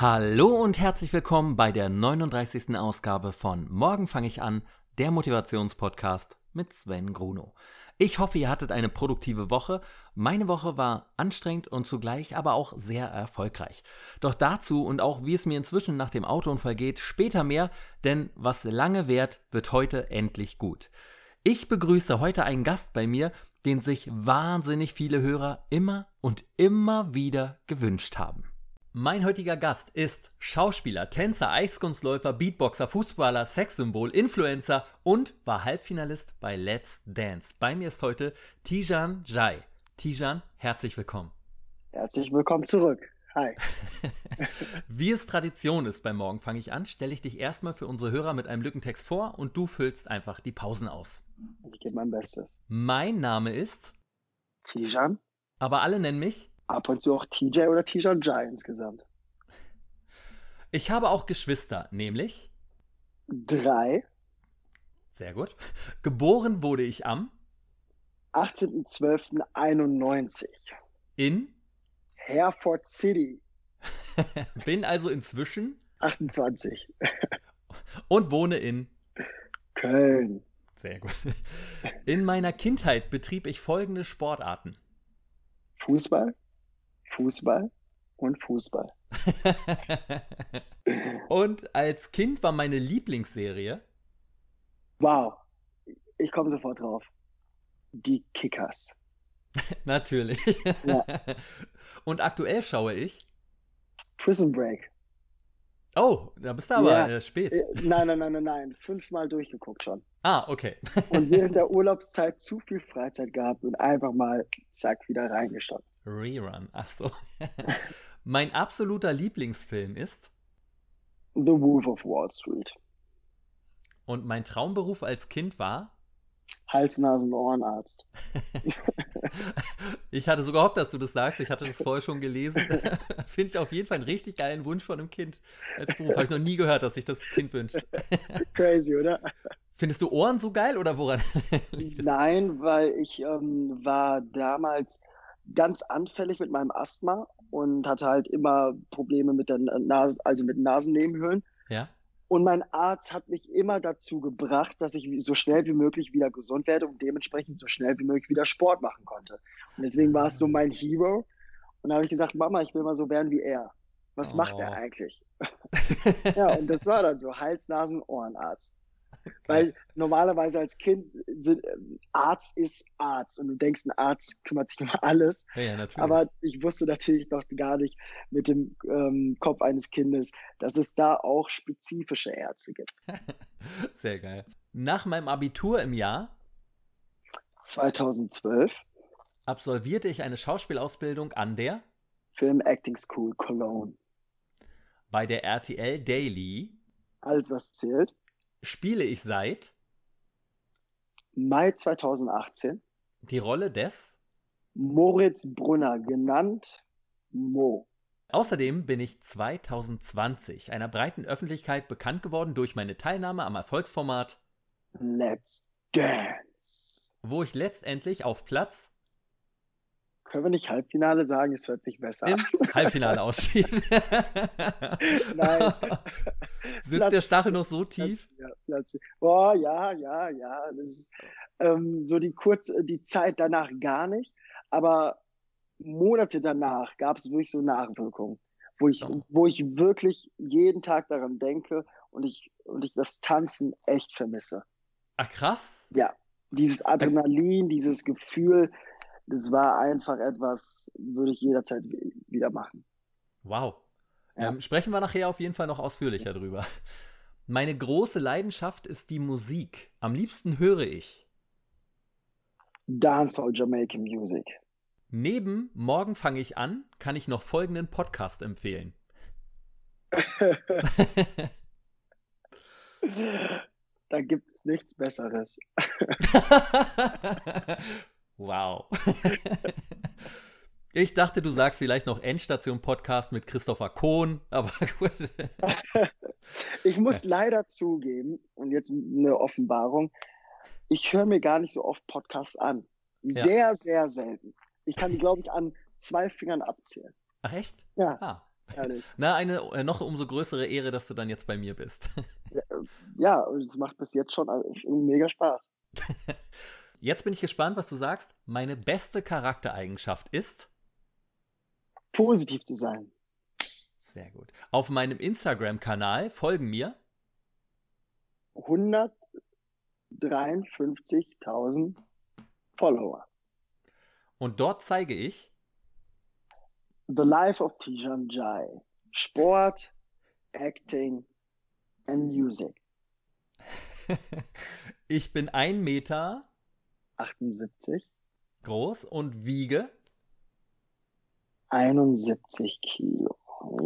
Hallo und herzlich willkommen bei der 39. Ausgabe von Morgen fange ich an, der Motivationspodcast mit Sven Gruno. Ich hoffe, ihr hattet eine produktive Woche. Meine Woche war anstrengend und zugleich aber auch sehr erfolgreich. Doch dazu und auch wie es mir inzwischen nach dem Autounfall geht, später mehr, denn was lange währt, wird heute endlich gut. Ich begrüße heute einen Gast bei mir, den sich wahnsinnig viele Hörer immer und immer wieder gewünscht haben. Mein heutiger Gast ist Schauspieler, Tänzer, Eiskunstläufer, Beatboxer, Fußballer, Sexsymbol, Influencer und war Halbfinalist bei Let's Dance. Bei mir ist heute Tijan Jai. Tijan, herzlich willkommen. Herzlich willkommen zurück. Hi. Wie es Tradition ist beim Morgen fange ich an, stelle ich dich erstmal für unsere Hörer mit einem Lückentext vor und du füllst einfach die Pausen aus. Ich gebe mein Bestes. Mein Name ist Tijan. Aber alle nennen mich ab und zu auch TJ oder Tijan Jai insgesamt. Ich habe auch Geschwister, nämlich drei. Sehr gut. Geboren wurde ich am 18.12.91 in Hereford City. Bin also inzwischen 28 und wohne in Köln. Sehr gut. In meiner Kindheit betrieb ich folgende Sportarten: Fußball, Fußball und Fußball. und als Kind war meine Lieblingsserie. Wow, ich komme sofort drauf. Die Kickers. Natürlich. Ja. Und aktuell schaue ich. Prison Break. Oh, da bist du aber ja. Äh, spät. Äh, nein, nein, nein, nein, nein. Fünfmal durchgeguckt schon. Ah, okay. und während der Urlaubszeit zu viel Freizeit gehabt und einfach mal zack wieder reingestoppt. Rerun, ach so. mein absoluter Lieblingsfilm ist The Wolf of Wall Street. Und mein Traumberuf als Kind war Hals-Nasen-Ohrenarzt. ich hatte sogar gehofft, dass du das sagst. Ich hatte das vorher schon gelesen. Finde ich auf jeden Fall einen richtig geilen Wunsch von einem Kind als Beruf. Habe ich noch nie gehört, dass sich das Kind wünscht. Crazy, oder? Findest du Ohren so geil oder woran? Nein, weil ich ähm, war damals ganz anfällig mit meinem Asthma und hatte halt immer Probleme mit der Nase, also mit Nasennebenhöhlen. Ja. Und mein Arzt hat mich immer dazu gebracht, dass ich so schnell wie möglich wieder gesund werde und dementsprechend so schnell wie möglich wieder Sport machen konnte. Und deswegen war es so mein Hero. Und da habe ich gesagt, Mama, ich will mal so werden wie er. Was oh. macht er oh. eigentlich? ja, und das war dann so Hals, Nasen, Ohrenarzt. Weil normalerweise als Kind sind, ähm, Arzt ist Arzt und du denkst, ein Arzt kümmert sich um alles. Ja, Aber ich wusste natürlich noch gar nicht mit dem ähm, Kopf eines Kindes, dass es da auch spezifische Ärzte gibt. Sehr geil. Nach meinem Abitur im Jahr 2012 absolvierte ich eine Schauspielausbildung an der Film Acting School Cologne. Bei der RTL Daily. Alles, was zählt spiele ich seit? Mai 2018 die Rolle des? Moritz Brunner, genannt Mo. Außerdem bin ich 2020 einer breiten Öffentlichkeit bekannt geworden durch meine Teilnahme am Erfolgsformat Let's Dance, wo ich letztendlich auf Platz können wir nicht Halbfinale sagen? Es hört sich besser Im an. Halbfinale ausschieden. Nein. Sitzt Platz, der Stachel noch so tief? Ja, Platz. Oh, ja, ja, ja. Ist, ähm, so die kurze, die Zeit danach gar nicht. Aber Monate danach gab es wirklich so Nachwirkungen, wo ich, oh. wo ich wirklich jeden Tag daran denke und ich, und ich das Tanzen echt vermisse. Ach, krass. Ja. Dieses Adrenalin, dieses Gefühl, das war einfach etwas, würde ich jederzeit wieder machen. Wow. Ja. Ähm, sprechen wir nachher auf jeden Fall noch ausführlicher drüber. Meine große Leidenschaft ist die Musik. Am liebsten höre ich Dancehall Jamaican Music. Neben Morgen fange ich an, kann ich noch folgenden Podcast empfehlen. da gibt es nichts Besseres. Wow. ich dachte, du sagst vielleicht noch Endstation Podcast mit Christopher Kohn, aber gut. ich muss leider zugeben, und jetzt eine Offenbarung, ich höre mir gar nicht so oft Podcasts an. Sehr, ja. sehr selten. Ich kann die, glaube ich, an zwei Fingern abzählen. Ach echt? Ja. Ah. Na, eine äh, noch umso größere Ehre, dass du dann jetzt bei mir bist. ja, und es macht bis jetzt schon mega Spaß. Jetzt bin ich gespannt, was du sagst. Meine beste Charaktereigenschaft ist? Positiv zu sein. Sehr gut. Auf meinem Instagram-Kanal folgen mir 153.000 Follower. Und dort zeige ich The Life of Tijan Jai. Sport, Acting and Music. ich bin ein Meter 78 groß und wiege 71 Kilo.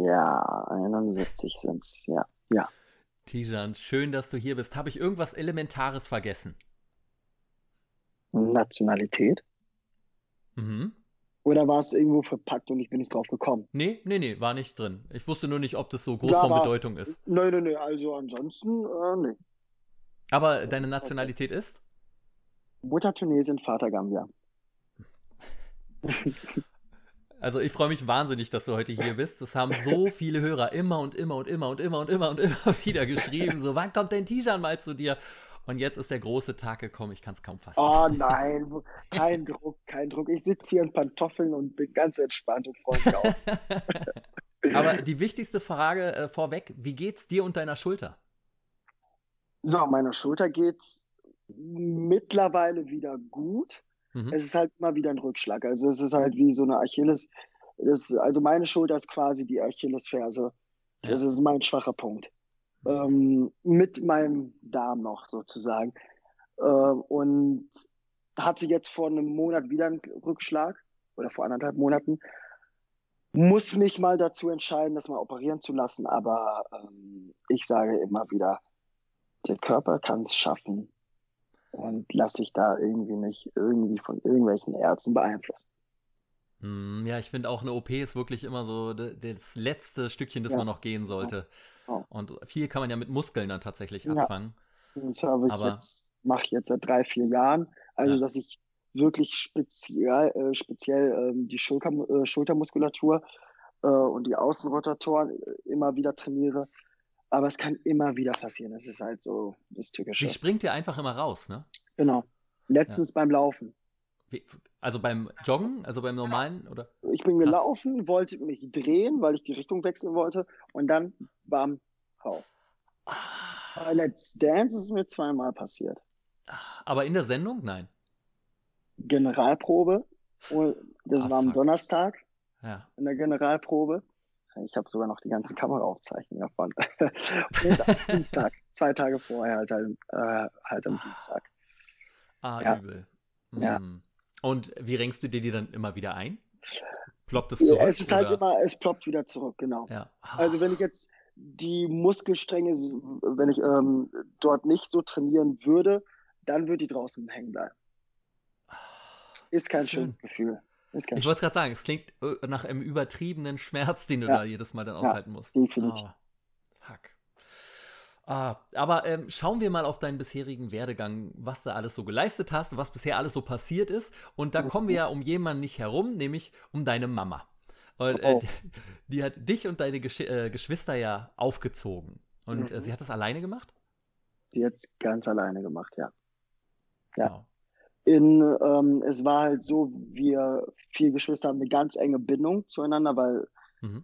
Ja, 71 sind es, ja. ja. Tijan, schön, dass du hier bist. Habe ich irgendwas Elementares vergessen? Nationalität? Mhm. Oder war es irgendwo verpackt und ich bin nicht drauf gekommen? Nee, nee, nee, war nicht drin. Ich wusste nur nicht, ob das so groß ja, von Bedeutung ist. Nein, nein, nein, also ansonsten, äh, nee. Aber deine Nationalität ist? Mutter Tunesien, Vater Gambia. Also ich freue mich wahnsinnig, dass du heute hier bist. Das haben so viele Hörer immer und immer und immer und immer und immer und immer wieder geschrieben. So, wann kommt dein T-Shirt mal zu dir? Und jetzt ist der große Tag gekommen. Ich kann es kaum fassen. Oh nein, kein Druck, kein Druck. Ich sitze hier in Pantoffeln und bin ganz entspannt und freue mich auf. Aber die wichtigste Frage äh, vorweg: Wie geht's dir und deiner Schulter? So, meiner Schulter geht's mittlerweile wieder gut. Mhm. Es ist halt immer wieder ein Rückschlag. Also es ist halt wie so eine Achilles. Das, also meine Schulter ist quasi die Achillesferse. Ja. Das ist mein schwacher Punkt. Ähm, mit meinem Darm noch sozusagen. Äh, und hatte jetzt vor einem Monat wieder einen Rückschlag oder vor anderthalb Monaten. Muss mich mal dazu entscheiden, das mal operieren zu lassen, aber ähm, ich sage immer wieder, der Körper kann es schaffen, und lass dich da irgendwie nicht irgendwie von irgendwelchen Ärzten beeinflussen. Hm, ja, ich finde auch eine OP ist wirklich immer so das letzte Stückchen, das ja. man noch gehen sollte. Ja. Und viel kann man ja mit Muskeln dann tatsächlich anfangen. Das habe ich Aber, jetzt, mache ich jetzt seit drei, vier Jahren. Also, dass ich wirklich speziell, äh, speziell ähm, die Schulter, äh, Schultermuskulatur äh, und die Außenrotatoren äh, immer wieder trainiere. Aber es kann immer wieder passieren. Es ist halt so das Tückische. Die springt dir einfach immer raus, ne? Genau. Letztens ja. beim Laufen. Wie, also beim Joggen, also beim normalen, oder? Ich bin gelaufen, Krass. wollte mich drehen, weil ich die Richtung wechseln wollte und dann bam, raus. Ah. Bei Let's Dance ist es mir zweimal passiert. Aber in der Sendung? Nein. Generalprobe. Das ah, war am fuck. Donnerstag. Ja. In der Generalprobe. Ich habe sogar noch die ganzen Kameraaufzeichnungen davon. und am Dienstag, zwei Tage vorher, halt, halt, äh, halt am Dienstag. Ah, ja. übel. Ja. Hm. Und wie renkst du dir die dann immer wieder ein? Ploppt es zurück? Ja, es ist halt oder? halt immer, es ploppt wieder zurück, genau. Ja. Also wenn ich jetzt die Muskelstränge, wenn ich ähm, dort nicht so trainieren würde, dann würde die draußen hängen bleiben. Ist kein Schön. schönes Gefühl. Ich wollte gerade sagen, es klingt äh, nach einem übertriebenen Schmerz, den du ja. da jedes Mal dann aushalten ja, musst. Definitiv. Oh, fuck. Ah, aber ähm, schauen wir mal auf deinen bisherigen Werdegang, was du alles so geleistet hast, was bisher alles so passiert ist. Und da kommen wir ja um jemanden nicht herum, nämlich um deine Mama. Und, äh, oh. die, die, hat dich und deine Gesch äh, Geschwister ja aufgezogen. Und äh, mhm. sie hat das alleine gemacht? Sie hat es ganz alleine gemacht, ja. Ja. Wow in, ähm, es war halt so, wir vier Geschwister haben eine ganz enge Bindung zueinander, weil mhm.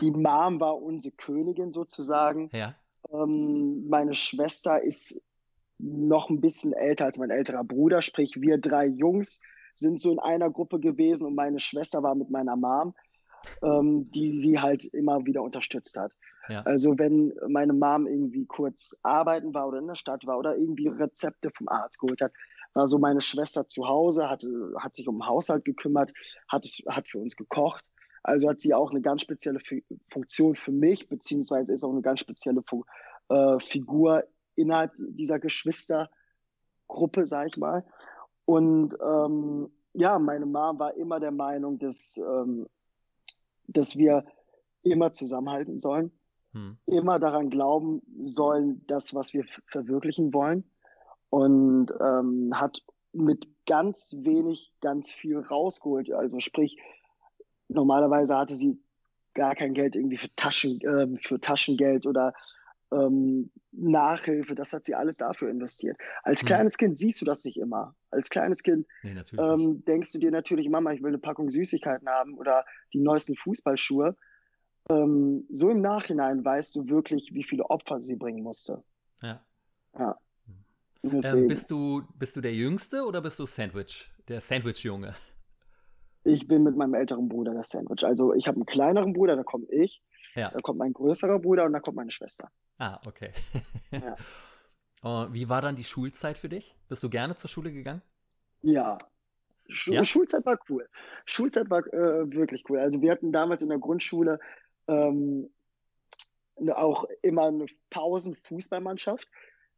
die Mom war unsere Königin sozusagen. Ja. Ähm, meine Schwester ist noch ein bisschen älter als mein älterer Bruder, sprich wir drei Jungs sind so in einer Gruppe gewesen und meine Schwester war mit meiner Mom, ähm, die sie halt immer wieder unterstützt hat. Ja. Also wenn meine Mom irgendwie kurz arbeiten war oder in der Stadt war oder irgendwie Rezepte vom Arzt geholt hat, war so meine Schwester zu Hause, hat, hat sich um den Haushalt gekümmert, hat, hat für uns gekocht. Also hat sie auch eine ganz spezielle Funktion für mich, beziehungsweise ist auch eine ganz spezielle äh, Figur innerhalb dieser Geschwistergruppe, sag ich mal. Und ähm, ja, meine Mom war immer der Meinung, dass, ähm, dass wir immer zusammenhalten sollen, hm. immer daran glauben sollen, das, was wir verwirklichen wollen und ähm, hat mit ganz wenig ganz viel rausgeholt. Also sprich, normalerweise hatte sie gar kein Geld irgendwie für, Taschen, äh, für Taschengeld oder ähm, Nachhilfe. Das hat sie alles dafür investiert. Als hm. kleines Kind siehst du das nicht immer. Als kleines Kind nee, ähm, denkst du dir natürlich, Mama, ich will eine Packung Süßigkeiten haben oder die neuesten Fußballschuhe. Ähm, so im Nachhinein weißt du wirklich, wie viele Opfer sie bringen musste. Ja. ja. Ähm, bist, du, bist du der Jüngste oder bist du Sandwich, der Sandwich-Junge? Ich bin mit meinem älteren Bruder der Sandwich. Also ich habe einen kleineren Bruder, da komme ich. Ja. Da kommt mein größerer Bruder und da kommt meine Schwester. Ah, okay. ja. uh, wie war dann die Schulzeit für dich? Bist du gerne zur Schule gegangen? Ja. Schu ja? Schulzeit war cool. Schulzeit war äh, wirklich cool. Also wir hatten damals in der Grundschule ähm, auch immer eine Pausenfußballmannschaft.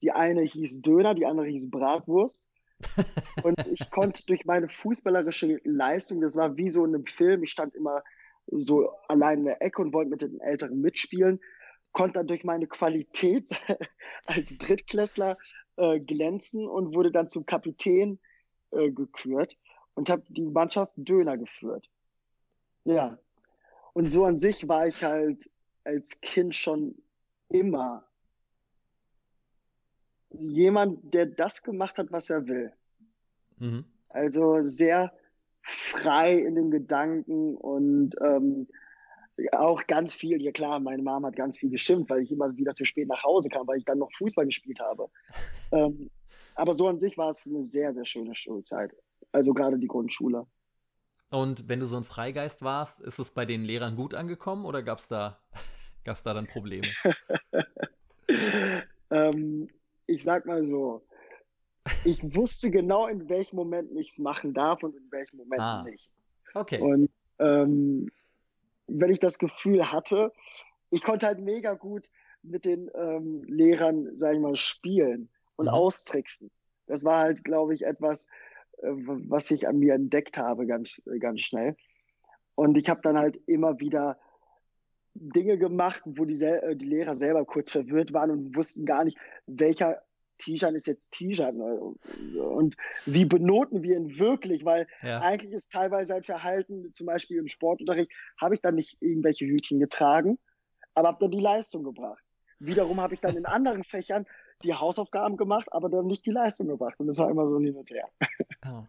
Die eine hieß Döner, die andere hieß Bratwurst. und ich konnte durch meine fußballerische Leistung, das war wie so in einem Film, ich stand immer so allein in der Ecke und wollte mit den Älteren mitspielen, konnte dann durch meine Qualität als Drittklässler äh, glänzen und wurde dann zum Kapitän äh, gekürt und habe die Mannschaft Döner geführt. Ja. Und so an sich war ich halt als Kind schon immer jemand, der das gemacht hat, was er will. Mhm. Also sehr frei in den Gedanken und ähm, auch ganz viel, ja klar, meine Mom hat ganz viel gestimmt, weil ich immer wieder zu spät nach Hause kam, weil ich dann noch Fußball gespielt habe. ähm, aber so an sich war es eine sehr, sehr schöne Schulzeit. Also gerade die Grundschule. Und wenn du so ein Freigeist warst, ist es bei den Lehrern gut angekommen oder gab es da, gab's da dann Probleme? ähm, ich sag mal so, ich wusste genau, in welchem Moment ich es machen darf und in welchem Moment ah, nicht. Okay. Und ähm, wenn ich das Gefühl hatte, ich konnte halt mega gut mit den ähm, Lehrern, sag ich mal, spielen und mhm. austricksen. Das war halt, glaube ich, etwas, äh, was ich an mir entdeckt habe, ganz, ganz schnell. Und ich habe dann halt immer wieder Dinge gemacht, wo die, äh, die Lehrer selber kurz verwirrt waren und wussten gar nicht, welcher Tijan ist jetzt Tijan und wie benoten wir ihn wirklich, weil ja. eigentlich ist teilweise ein Verhalten, zum Beispiel im Sportunterricht, habe ich dann nicht irgendwelche Hütchen getragen, aber habe dann die Leistung gebracht. Wiederum habe ich dann in anderen Fächern die Hausaufgaben gemacht, aber dann nicht die Leistung gebracht. Und das war immer so hin und her. Oh.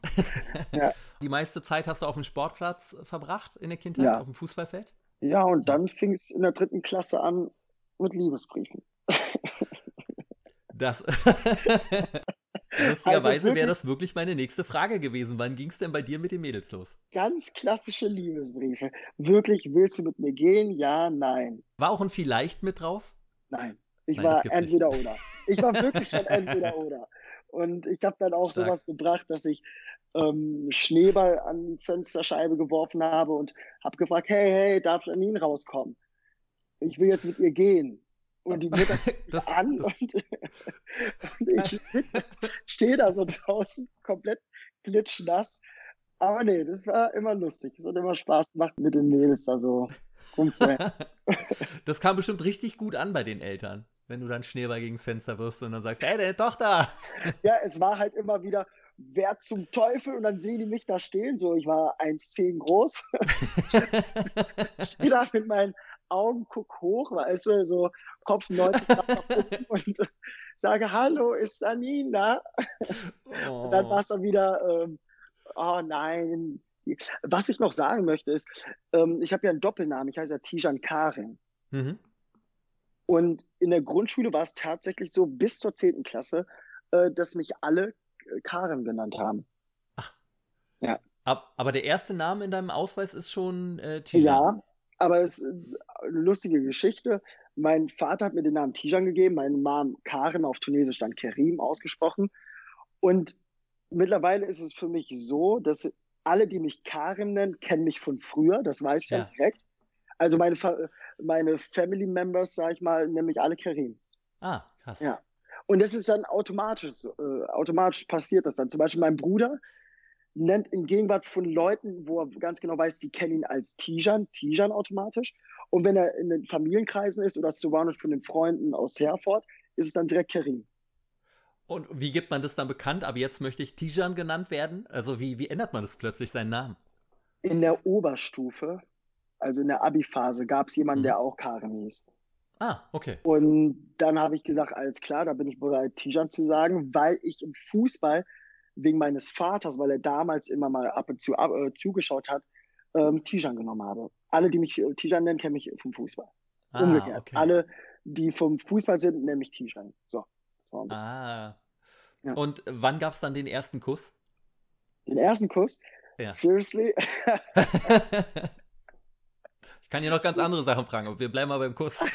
ja. Die meiste Zeit hast du auf dem Sportplatz verbracht in der Kindheit, ja. auf dem Fußballfeld? Ja, und dann fing es in der dritten Klasse an mit Liebesbriefen. Das. Lustigerweise also wäre das wirklich meine nächste Frage gewesen. Wann ging es denn bei dir mit den Mädels los? Ganz klassische Liebesbriefe. Wirklich, willst du mit mir gehen? Ja, nein. War auch ein Vielleicht mit drauf? Nein. Ich nein, war entweder nicht. oder. Ich war wirklich schon entweder oder. Und ich habe dann auch Stark. sowas gebracht, dass ich ähm, Schneeball an die Fensterscheibe geworfen habe und habe gefragt, hey, hey, darf Janine rauskommen? Ich will jetzt mit ihr gehen. Und die Mutter das, an das, und, und, ich stehe da so draußen, komplett glitschnass. Aber nee, das war immer lustig. Es hat immer Spaß gemacht, mit den Mädels da so rumzuhängen. das kam bestimmt richtig gut an bei den Eltern, wenn du dann Schneeball gegen das Fenster wirst und dann sagst, hey, deine Tochter! Ja, es war halt immer wieder, wer zum Teufel? Und dann sehen die mich da stehen. So, ich war 1,10 groß. ich da mit meinen Augen, guck hoch, weißt du, so Kopf 90 und sage, hallo, ist Janine da? Oh. Und dann war es dann wieder, ähm, oh nein. Was ich noch sagen möchte ist, ähm, ich habe ja einen Doppelnamen, ich heiße ja Tijan Karin. Mhm. Und in der Grundschule war es tatsächlich so, bis zur 10. Klasse, äh, dass mich alle Karen genannt haben. Ach. Ja. aber der erste Name in deinem Ausweis ist schon äh, Tijan. Ja, aber es ist eine lustige Geschichte. Mein Vater hat mir den Namen Tijan gegeben, meine Mom Karen auf Tunesisch dann Kerim ausgesprochen. Und mittlerweile ist es für mich so, dass alle, die mich Karen nennen, kennen mich von früher. Das weiß ich ja. direkt. Also meine, meine Family Members, sag ich mal, nennen mich alle Kerim. Ah, krass. Ja. Und das ist dann automatisch, äh, automatisch passiert das dann. Zum Beispiel mein Bruder nennt in Gegenwart von Leuten, wo er ganz genau weiß, die kennen ihn als Tijan, Tijan automatisch. Und wenn er in den Familienkreisen ist oder surrounded von den Freunden aus Herford, ist es dann direkt Kerim. Und wie gibt man das dann bekannt? Aber jetzt möchte ich Tijan genannt werden. Also wie, wie ändert man das plötzlich seinen Namen? In der Oberstufe also in der Abi-Phase, gab es jemanden, Mhm. der auch Karim hieß. Ah, okay. Und dann habe ich gesagt, alles klar, da bin ich bereit, Tijan zu sagen, weil ich im Fußball wegen meines Vaters, weil er damals immer mal ab und zu ab, äh, zugeschaut hat, ähm, Tijan genommen habe. Alle, die mich äh, Tijan nennen, kennen mich vom Fußball. Ah, Umgekehrt. okay. Alle, die vom Fußball sind, nennen mich Tijan. So. so. Ah. Ja. Und wann gab es dann den ersten Kuss? Den ersten Kuss, Ja. seriously, ich kann dir noch ganz andere Sachen fragen, aber wir bleiben mal beim Kuss.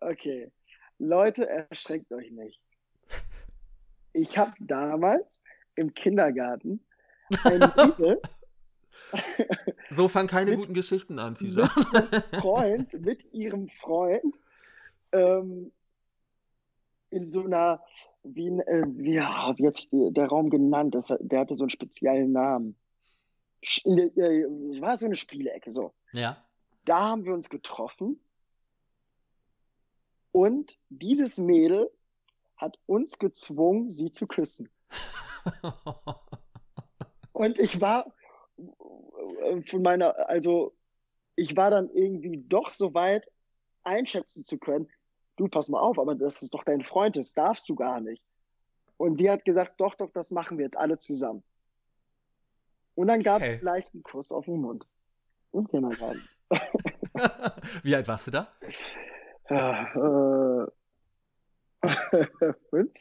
Okay, Leute, erschreckt euch nicht. Ich habe damals im Kindergarten ein Mädel, so fangen keine Mit- guten Geschichten an, Tisha. Freund, mit ihrem Freund ähm, in so einer, wie, äh, wie wie hat sich der, der Raum genannt? Das, der hatte so einen speziellen Namen. In der, äh, war so eine Spielecke, so. Ja. Da haben wir uns getroffen und dieses Mädel hat uns gezwungen, sie zu küssen. Und ich war von meiner, also ich war dann irgendwie doch so weit einschätzen zu können, du pass mal auf, aber das ist doch dein Freund, das darfst du gar nicht. Und sie hat gesagt, doch, doch, das machen wir jetzt alle zusammen. Und dann gab es Okay. einen leichten Kuss auf den Mund. Im Kindergarten. Wie alt warst du da? Ja, äh, fünf?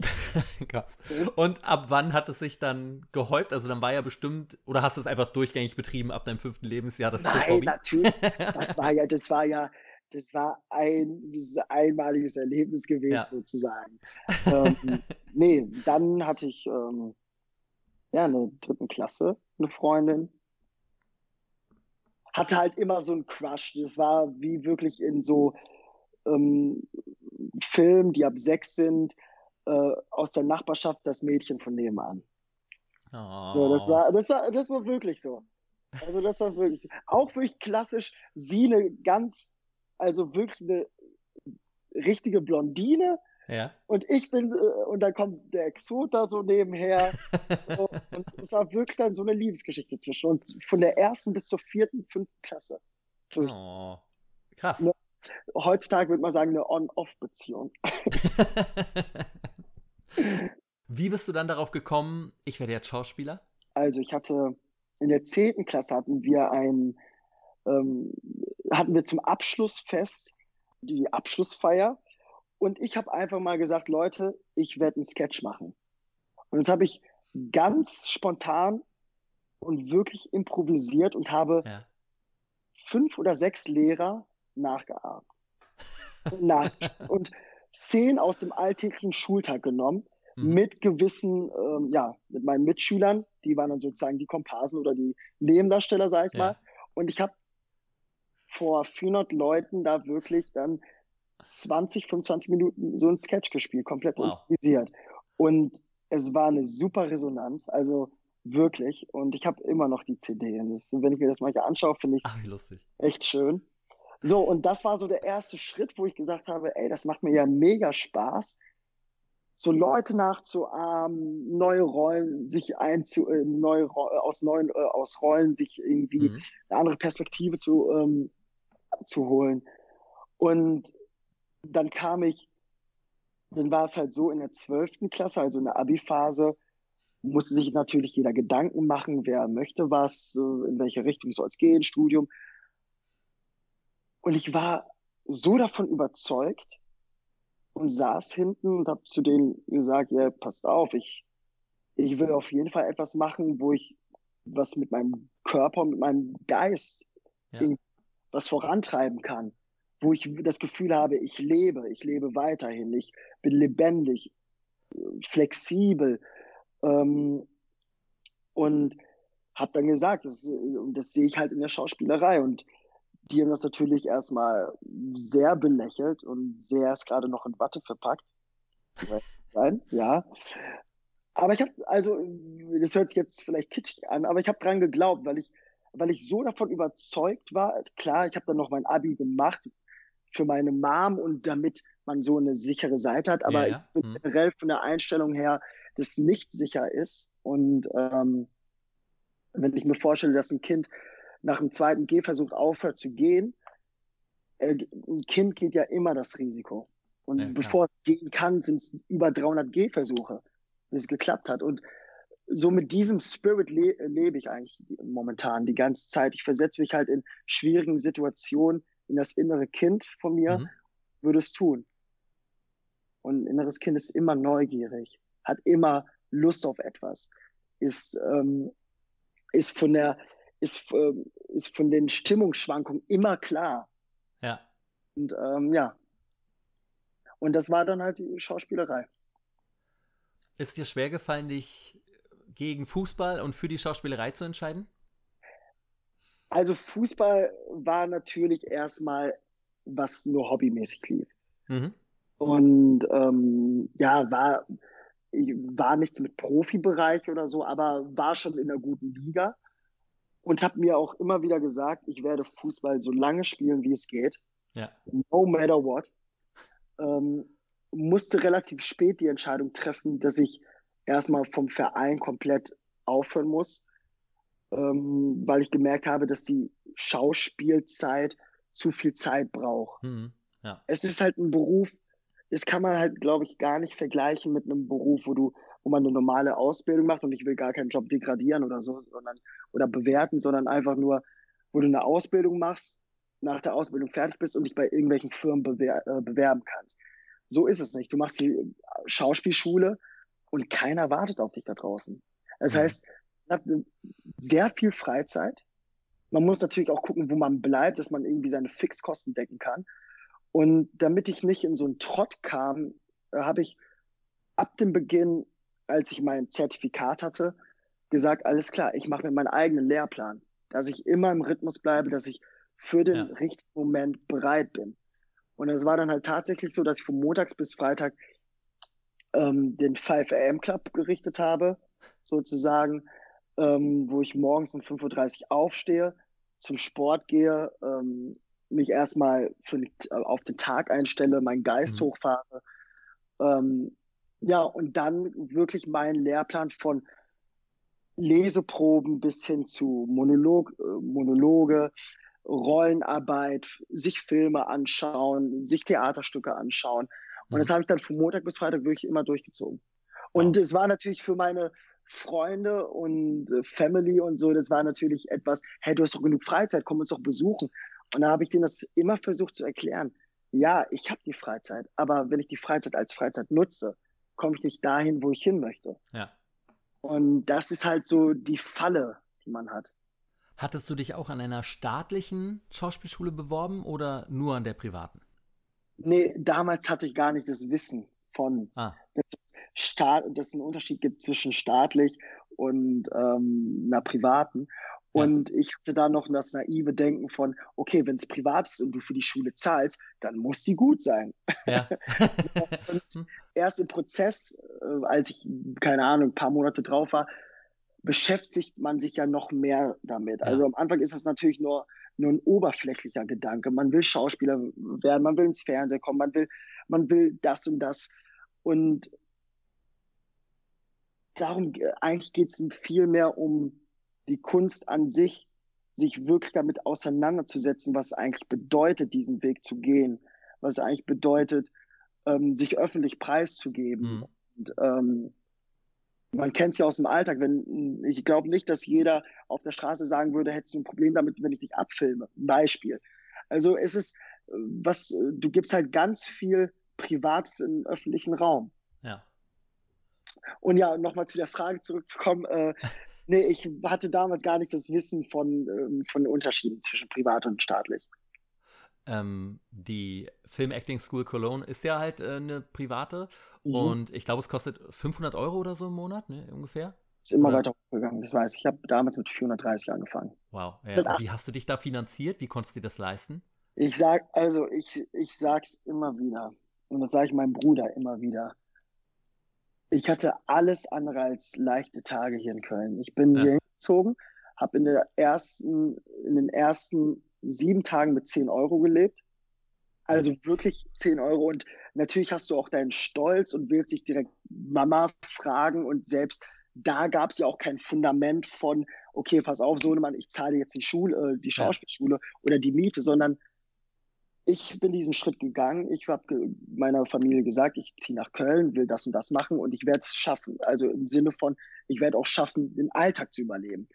Krass. Und ab wann hat es sich dann gehäuft? Also dann war ja bestimmt, oder hast du es einfach durchgängig betrieben ab deinem fünften Lebensjahr, das Nein, Kuss-Hobby? natürlich. Das war ja, das war ja, das war ein dieses einmaliges Erlebnis gewesen, Ja. sozusagen. ähm, nee, dann hatte ich ähm, ja in der dritten Klasse eine Freundin. Hatte halt immer so einen Crush. Das war wie wirklich in so ähm, Filmen, die ab sechs sind, äh, aus der Nachbarschaft das Mädchen von nebenan. Oh. So, das war, das war, das war wirklich so. Also das war wirklich, auch wirklich klassisch, sie eine ganz, also wirklich eine richtige Blondine Ja. und ich bin, äh, und dann kommt der Exot da so nebenher so, und es war wirklich dann so eine Liebesgeschichte zwischen uns, von der ersten bis zur vierten, fünften Klasse. Oh. Krass. Ne. Heutzutage würde man sagen, eine On-Off-Beziehung. Wie bist du dann darauf gekommen, ich werde jetzt Schauspieler? Also ich hatte in der zehnten Klasse hatten wir ein, ähm, hatten wir zum Abschlussfest die Abschlussfeier und ich habe einfach mal gesagt, Leute, ich werde einen Sketch machen. Und das habe ich ganz spontan und wirklich improvisiert und habe Ja. fünf oder sechs Lehrer nachgeahmt. Nach und Szenen aus dem alltäglichen Schultag genommen Mhm. mit gewissen, ähm, ja, mit meinen Mitschülern, die waren dann sozusagen die Komparsen oder die Nebendarsteller, sag ich Ja. mal. Und ich habe vor 400 Leuten da wirklich dann 20, 25 Minuten so ein Sketch gespielt, komplett Wow. improvisiert. Und es war eine super Resonanz, also wirklich. Und ich habe immer noch die CD. Und das, wenn ich mir das manchmal anschaue, finde ich lustig. echt schön. So, und das war so der erste Schritt, wo ich gesagt habe, ey, das macht mir ja mega Spaß, so Leute nachzuahmen, neue Rollen sich einzu, äh, neue, Ro- äh, aus neuen, äh, aus Rollen sich irgendwie Mhm. eine andere Perspektive zu, ähm, zu holen. Und dann kam ich, dann war es halt so in der zwölften Klasse, also in der Abi-Phase, musste sich natürlich jeder Gedanken machen, wer möchte was, in welche Richtung soll es gehen, Studium. Und ich war so davon überzeugt und saß hinten und habe zu denen gesagt, ja, passt auf, ich, ich will auf jeden Fall etwas machen, wo ich was mit meinem Körper und mit meinem Geist Ja. was vorantreiben kann, wo ich das Gefühl habe, ich lebe, ich lebe weiterhin, ich bin lebendig, flexibel ähm, und habe dann gesagt, das, das sehe ich halt in der Schauspielerei und die haben das natürlich erstmal sehr belächelt und sehr ist gerade noch in Watte verpackt. Nein, ja. Aber ich habe, also, das hört sich jetzt vielleicht kitschig an, aber ich habe dran geglaubt, weil ich, weil ich so davon überzeugt war. Klar, ich habe dann noch mein Abi gemacht für meine Mom und damit man so eine sichere Seite hat, aber Ja, ja. ich bin Mhm. generell von der Einstellung her, das nicht sicher ist. Und ähm, wenn ich mir vorstelle, dass ein Kind nach dem zweiten Gehversuch aufhört zu gehen, äh, ein Kind geht ja immer das Risiko. Und ja, bevor es gehen kann, sind es über 300 Gehversuche, bis es geklappt hat. Und so mit diesem Spirit le lebe ich eigentlich momentan die ganze Zeit. Ich versetze mich halt in schwierigen Situationen in das innere Kind von mir, mhm. würde es tun. Und ein inneres Kind ist immer neugierig, hat immer Lust auf etwas, ist, ähm, ist von der, ist, äh, ist von den Stimmungsschwankungen immer klar. Ja. Und ähm, ja. Und das war dann halt die Schauspielerei. Ist dir schwer gefallen, dich gegen Fußball und für die Schauspielerei zu entscheiden? Also Fußball war natürlich erstmal, was nur hobbymäßig lief. Mhm. Und ähm, ja, war, war nichts mit Profibereich oder so, aber war schon in einer guten Liga. Und habe mir auch immer wieder gesagt, ich werde Fußball so lange spielen, wie es geht. Ja. No matter what. Ähm, musste relativ spät die Entscheidung treffen, dass ich erstmal vom Verein komplett aufhören muss, ähm, weil ich gemerkt habe, dass die Schauspielzeit zu viel Zeit braucht. Mhm. Ja. Es ist halt ein Beruf, das kann man halt, glaube ich, gar nicht vergleichen mit einem Beruf, wo du, wo man eine normale Ausbildung macht und ich will gar keinen Job degradieren oder so, sondern oder bewerten, sondern einfach nur, wo du eine Ausbildung machst, nach der Ausbildung fertig bist und dich bei irgendwelchen Firmen bewer äh, bewerben kannst. So ist es nicht. Du machst die Schauspielschule und keiner wartet auf dich da draußen. Das mhm. heißt, hat sehr viel Freizeit. Man muss natürlich auch gucken, wo man bleibt, dass man irgendwie seine Fixkosten decken kann. Und damit ich nicht in so einen Trott kam, äh, habe ich ab dem Beginn, als ich mein Zertifikat hatte, gesagt, alles klar, ich mache mir meinen eigenen Lehrplan, dass ich immer im Rhythmus bleibe, dass ich für den ja. richtigen Moment bereit bin. Und es war dann halt tatsächlich so, dass ich von Montags bis Freitag ähm, den 5 AM Club gerichtet habe, sozusagen, ähm, wo ich morgens um 5.30 Uhr aufstehe, zum Sport gehe, ähm, mich erstmal für, auf den Tag einstelle, meinen Geist mhm. hochfahre. Ähm, ja, und dann wirklich meinen Lehrplan von Leseproben bis hin zu Monolog, äh, Monologe, Rollenarbeit, sich Filme anschauen, sich Theaterstücke anschauen. Und mhm. das habe ich dann von Montag bis Freitag wirklich immer durchgezogen. Und wow. es war natürlich für meine Freunde und äh, Family und so, das war natürlich etwas, hey, du hast doch genug Freizeit, komm uns doch besuchen. Und da habe ich denen das immer versucht zu erklären. Ja, ich habe die Freizeit, aber wenn ich die Freizeit als Freizeit nutze, komme ich nicht dahin, wo ich hin möchte. Ja. Und das ist halt so die Falle, die man hat. Hattest du dich auch an einer staatlichen Schauspielschule beworben oder nur an der privaten? Nee, damals hatte ich gar nicht das Wissen von, ah. dass, Staat, dass es einen Unterschied gibt zwischen staatlich und ähm, einer privaten. Und ja. ich hatte da noch das naive Denken von, okay, wenn es privat ist und du für die Schule zahlst, dann muss sie gut sein. Ja. und hm. erst im Prozess, äh, als ich, keine Ahnung, ein paar Monate drauf war, beschäftigt man sich ja noch mehr damit. Ja. Also am Anfang ist es natürlich nur, nur ein oberflächlicher Gedanke. Man will Schauspieler werden, man will ins Fernsehen kommen, man will, man will das und das. Und darum, äh, eigentlich geht es viel mehr um die Kunst an sich, sich wirklich damit auseinanderzusetzen, was eigentlich bedeutet, diesen Weg zu gehen, was eigentlich bedeutet, ähm, sich öffentlich preiszugeben. Mhm. Und, ähm, man kennt es ja aus dem Alltag, wenn ich glaube nicht, dass jeder auf der Straße sagen würde, hättest du ein Problem damit, wenn ich dich abfilme. Beispiel. Also es ist was, du gibst halt ganz viel Privates im öffentlichen Raum. Und ja, nochmal zu der Frage zurückzukommen, äh, Nee, ich hatte damals gar nicht das Wissen von, ähm, von den Unterschieden zwischen privat und staatlich. Ähm, die Film Acting School Cologne ist ja halt äh, eine private mhm. und ich glaube, es kostet 500 Euro oder so im Monat, ne, ungefähr. Ist immer oder? weiter hochgegangen, das weiß ich. Ich habe damals mit 430 angefangen. Wow. Ja. wie hast du dich da finanziert? Wie konntest du dir das leisten? Ich sag, also ich, ich sag's immer wieder. Und das sage ich meinem Bruder immer wieder ich hatte alles andere als leichte Tage hier in Köln. Ich bin ja. hier hingezogen, habe in, in den ersten sieben Tagen mit 10 Euro gelebt. Also wirklich 10 Euro. Und natürlich hast du auch deinen Stolz und willst dich direkt Mama fragen. Und selbst da gab es ja auch kein Fundament von, okay, pass auf, Sohnemann, ich zahle jetzt die Schule, äh, die Schauspielschule ja. oder die Miete, sondern ich bin diesen Schritt gegangen. Ich habe meiner Familie gesagt, ich ziehe nach Köln, will das und das machen und ich werde es schaffen. Also im Sinne von, ich werde auch schaffen, den Alltag zu überleben.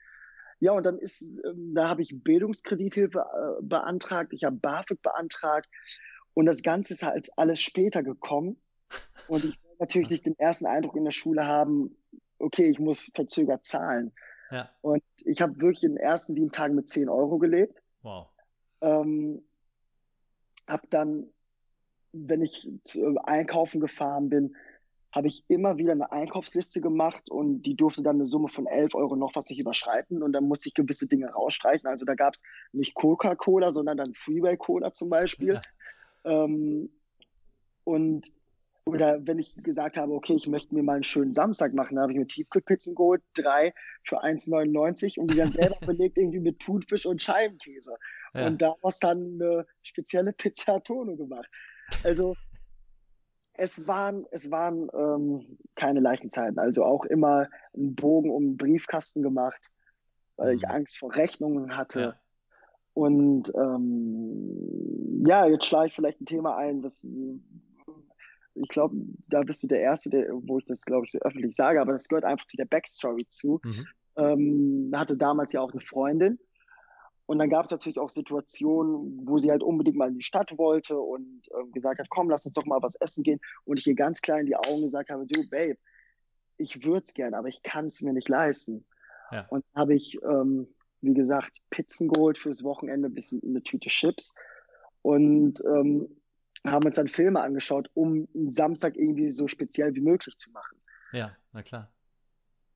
Ja, und dann ist, ähm, da habe ich Bildungskredithilfe äh, beantragt, ich habe BAföG beantragt und das Ganze ist halt alles später gekommen. Und ich will natürlich nicht den ersten Eindruck in der Schule haben, okay, ich muss verzögert zahlen. Ja. Und ich habe wirklich in den ersten sieben Tagen mit 10 Euro gelebt. Wow. Ähm, habe dann, wenn ich zu, einkaufen gefahren bin, habe ich immer wieder eine Einkaufsliste gemacht und die durfte dann eine Summe von 11 Euro noch was nicht überschreiten und dann musste ich gewisse Dinge rausstreichen. Also da gab es nicht Coca-Cola, sondern dann Freeway Cola zum Beispiel. Ja. Ähm, und oder wenn ich gesagt habe, okay, ich möchte mir mal einen schönen Samstag machen, dann habe ich mir Tiefkühlpizzen geholt, drei für 1,99 und die dann selber belegt irgendwie mit Thunfisch und Scheibenkäse. Ja. Und daraus dann eine spezielle Pizza Tono gemacht. Also es waren, es waren ähm, keine leichten Zeiten. Also auch immer einen Bogen um den Briefkasten gemacht, weil mhm. ich Angst vor Rechnungen hatte. Ja. Und ähm, ja, jetzt schlage ich vielleicht ein Thema ein, was ich glaube, da bist du der Erste, der, wo ich das, glaube ich, so öffentlich sage, aber das gehört einfach zu der Backstory zu. Mhm. Ähm, hatte damals ja auch eine Freundin. Und dann gab es natürlich auch Situationen, wo sie halt unbedingt mal in die Stadt wollte und ähm, gesagt hat, komm, lass uns doch mal was essen gehen. Und ich ihr ganz klar in die Augen gesagt habe, du, Babe, ich würde es gerne, aber ich kann es mir nicht leisten. Ja. Und habe ich, ähm, wie gesagt, Pizzen geholt fürs Wochenende, bis eine Tüte Chips. Und ähm, haben uns dann Filme angeschaut, um einen Samstag irgendwie so speziell wie möglich zu machen. Ja, na klar.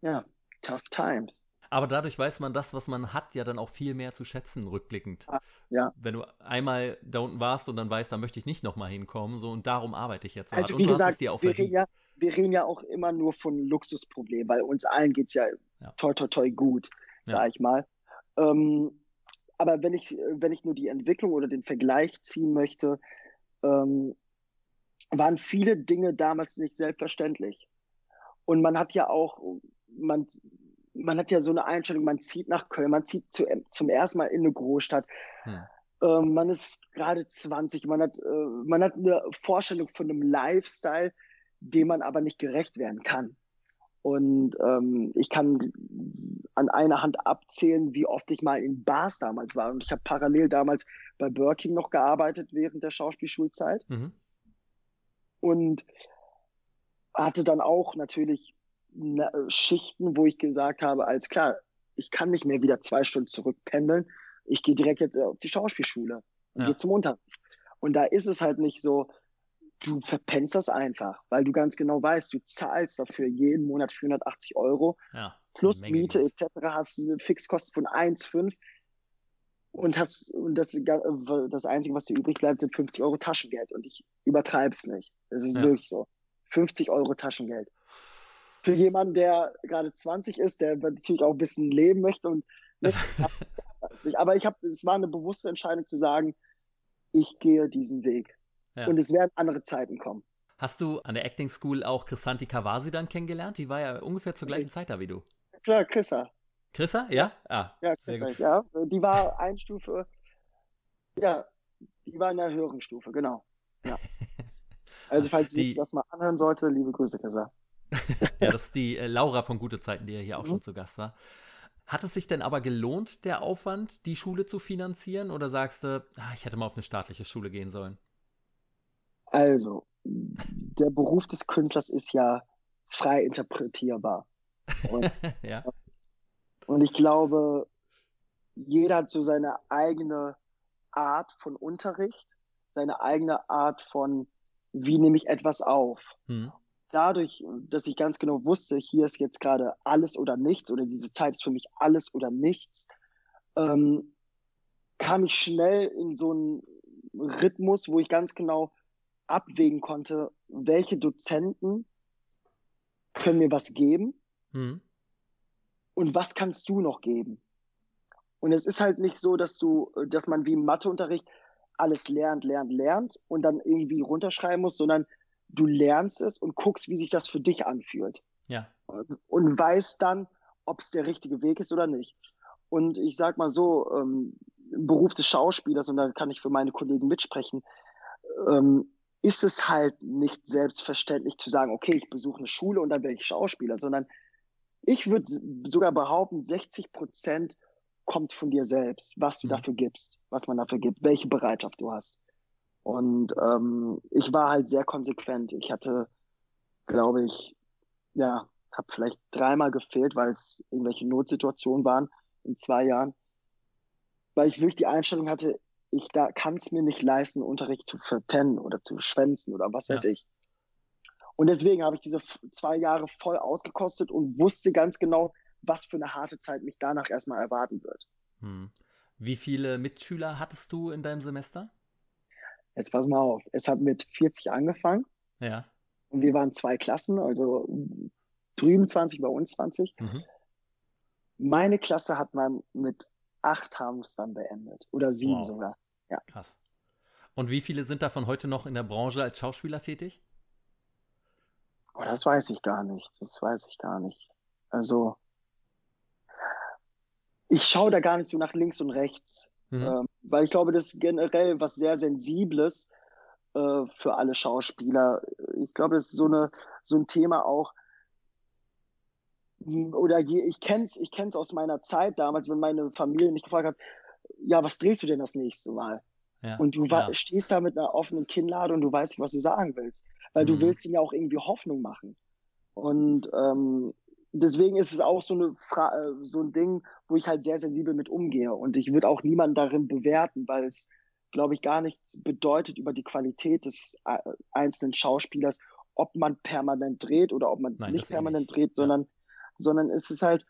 Ja, tough times. Aber dadurch weiß man das, was man hat, ja dann auch viel mehr zu schätzen, rückblickend. Ah, ja. Wenn du einmal da unten warst und dann weißt, da möchte ich nicht nochmal hinkommen, so und darum arbeite ich jetzt also, hart. Und wie gesagt, wir reden, ja, wir reden ja auch immer nur von Luxusproblemen, weil uns allen geht es ja, ja toi toi toi gut, sag ja. ich mal. Ähm, aber wenn ich, wenn ich nur die Entwicklung oder den Vergleich ziehen möchte, ähm, waren viele Dinge damals nicht selbstverständlich. Und man hat ja auch, man, man hat ja so eine Einstellung, man zieht nach Köln, man zieht zu, zum ersten Mal in eine Großstadt. Hm. Ähm, man ist gerade 20, man hat, äh, man hat eine Vorstellung von einem Lifestyle, dem man aber nicht gerecht werden kann. Und ähm, ich kann an einer Hand abzählen, wie oft ich mal in Bars damals war. Und ich habe parallel damals bei Birking noch gearbeitet während der Schauspielschulzeit. Mhm. Und hatte dann auch natürlich Schichten, wo ich gesagt habe, als klar, ich kann nicht mehr wieder zwei Stunden zurückpendeln. Ich gehe direkt jetzt auf die Schauspielschule und ja. gehe zum Unterricht. Und da ist es halt nicht so, du verpennst das einfach, weil du ganz genau weißt, du zahlst dafür jeden Monat 480 Euro ja, plus Miete etc. hast eine Fixkosten von 1,5 und hast und das, das Einzige, was dir übrig bleibt, sind 50 Euro Taschengeld und ich übertreibe es nicht. Es ist ja. wirklich so. 50 Euro Taschengeld. Für jemanden, der gerade 20 ist, der natürlich auch ein bisschen leben möchte und aber ich habe, es war eine bewusste Entscheidung zu sagen, ich gehe diesen Weg. Ja. Und es werden andere Zeiten kommen. Hast du an der Acting School auch Chrisanti Kawasi dann kennengelernt? Die war ja ungefähr zur gleichen Zeit da wie du. Klar, Chrissa. Chrissa? Ja? Ah, ja, Chrissa, ja. Die war eine Stufe, ja, die war in der höheren Stufe, genau. Ja. Also, falls die, sie das mal anhören sollte, liebe Grüße, Chrissa. ja, das ist die äh, Laura von Gute Zeiten, die ja hier auch mhm. schon zu Gast war. Hat es sich denn aber gelohnt, der Aufwand, die Schule zu finanzieren? Oder sagst du, ah, ich hätte mal auf eine staatliche Schule gehen sollen? Also, der Beruf des Künstlers ist ja frei interpretierbar. Und, ja. und ich glaube, jeder hat so seine eigene Art von Unterricht, seine eigene Art von, wie nehme ich etwas auf. Hm. Dadurch, dass ich ganz genau wusste, hier ist jetzt gerade alles oder nichts oder diese Zeit ist für mich alles oder nichts, ähm, kam ich schnell in so einen Rhythmus, wo ich ganz genau abwägen konnte, welche Dozenten können mir was geben mhm. und was kannst du noch geben. Und es ist halt nicht so, dass du, dass man wie im Matheunterricht alles lernt, lernt, lernt und dann irgendwie runterschreiben muss, sondern du lernst es und guckst, wie sich das für dich anfühlt. Ja. Und weißt dann, ob es der richtige Weg ist oder nicht. Und ich sag mal so, ähm, im Beruf des Schauspielers, und da kann ich für meine Kollegen mitsprechen, ähm, ist es halt nicht selbstverständlich zu sagen, okay, ich besuche eine Schule und dann werde ich Schauspieler, sondern ich würde sogar behaupten, 60 Prozent kommt von dir selbst, was du mhm. dafür gibst, was man dafür gibt, welche Bereitschaft du hast. Und ähm, ich war halt sehr konsequent. Ich hatte, glaube ich, ja, habe vielleicht dreimal gefehlt, weil es irgendwelche Notsituationen waren in zwei Jahren, weil ich wirklich die Einstellung hatte, ich da kann es mir nicht leisten, Unterricht zu verpennen oder zu schwänzen oder was weiß ja. ich. Und deswegen habe ich diese zwei Jahre voll ausgekostet und wusste ganz genau, was für eine harte Zeit mich danach erstmal erwarten wird. Hm. Wie viele Mitschüler hattest du in deinem Semester? Jetzt pass mal auf. Es hat mit 40 angefangen. Ja. Und wir waren zwei Klassen, also drüben 20, bei uns 20. Mhm. Meine Klasse hat man mit acht haben es dann beendet. Oder sieben wow. sogar. Ja. Krass. Und wie viele sind davon heute noch in der Branche als Schauspieler tätig? Oh, das weiß ich gar nicht. Das weiß ich gar nicht. Also, ich schaue da gar nicht so nach links und rechts. Mhm. Ähm, weil ich glaube, das ist generell was sehr Sensibles äh, für alle Schauspieler. Ich glaube, das ist so, eine, so ein Thema auch, oder je, ich kenn's, ich kenn's aus meiner Zeit damals, wenn meine Familie mich gefragt hat, ja, was drehst du denn das nächste Mal? Ja, und du ja. stehst da mit einer offenen Kinnlade und du weißt nicht, was du sagen willst, weil mhm. du willst ihnen ja auch irgendwie Hoffnung machen. Und ähm, deswegen ist es auch so, eine Fra äh, so ein Ding, wo ich halt sehr sensibel mit umgehe. Und ich würde auch niemanden darin bewerten, weil es, glaube ich, gar nichts bedeutet über die Qualität des äh, einzelnen Schauspielers, ob man permanent dreht oder ob man Nein, nicht permanent nicht. dreht, sondern sondern es ist halt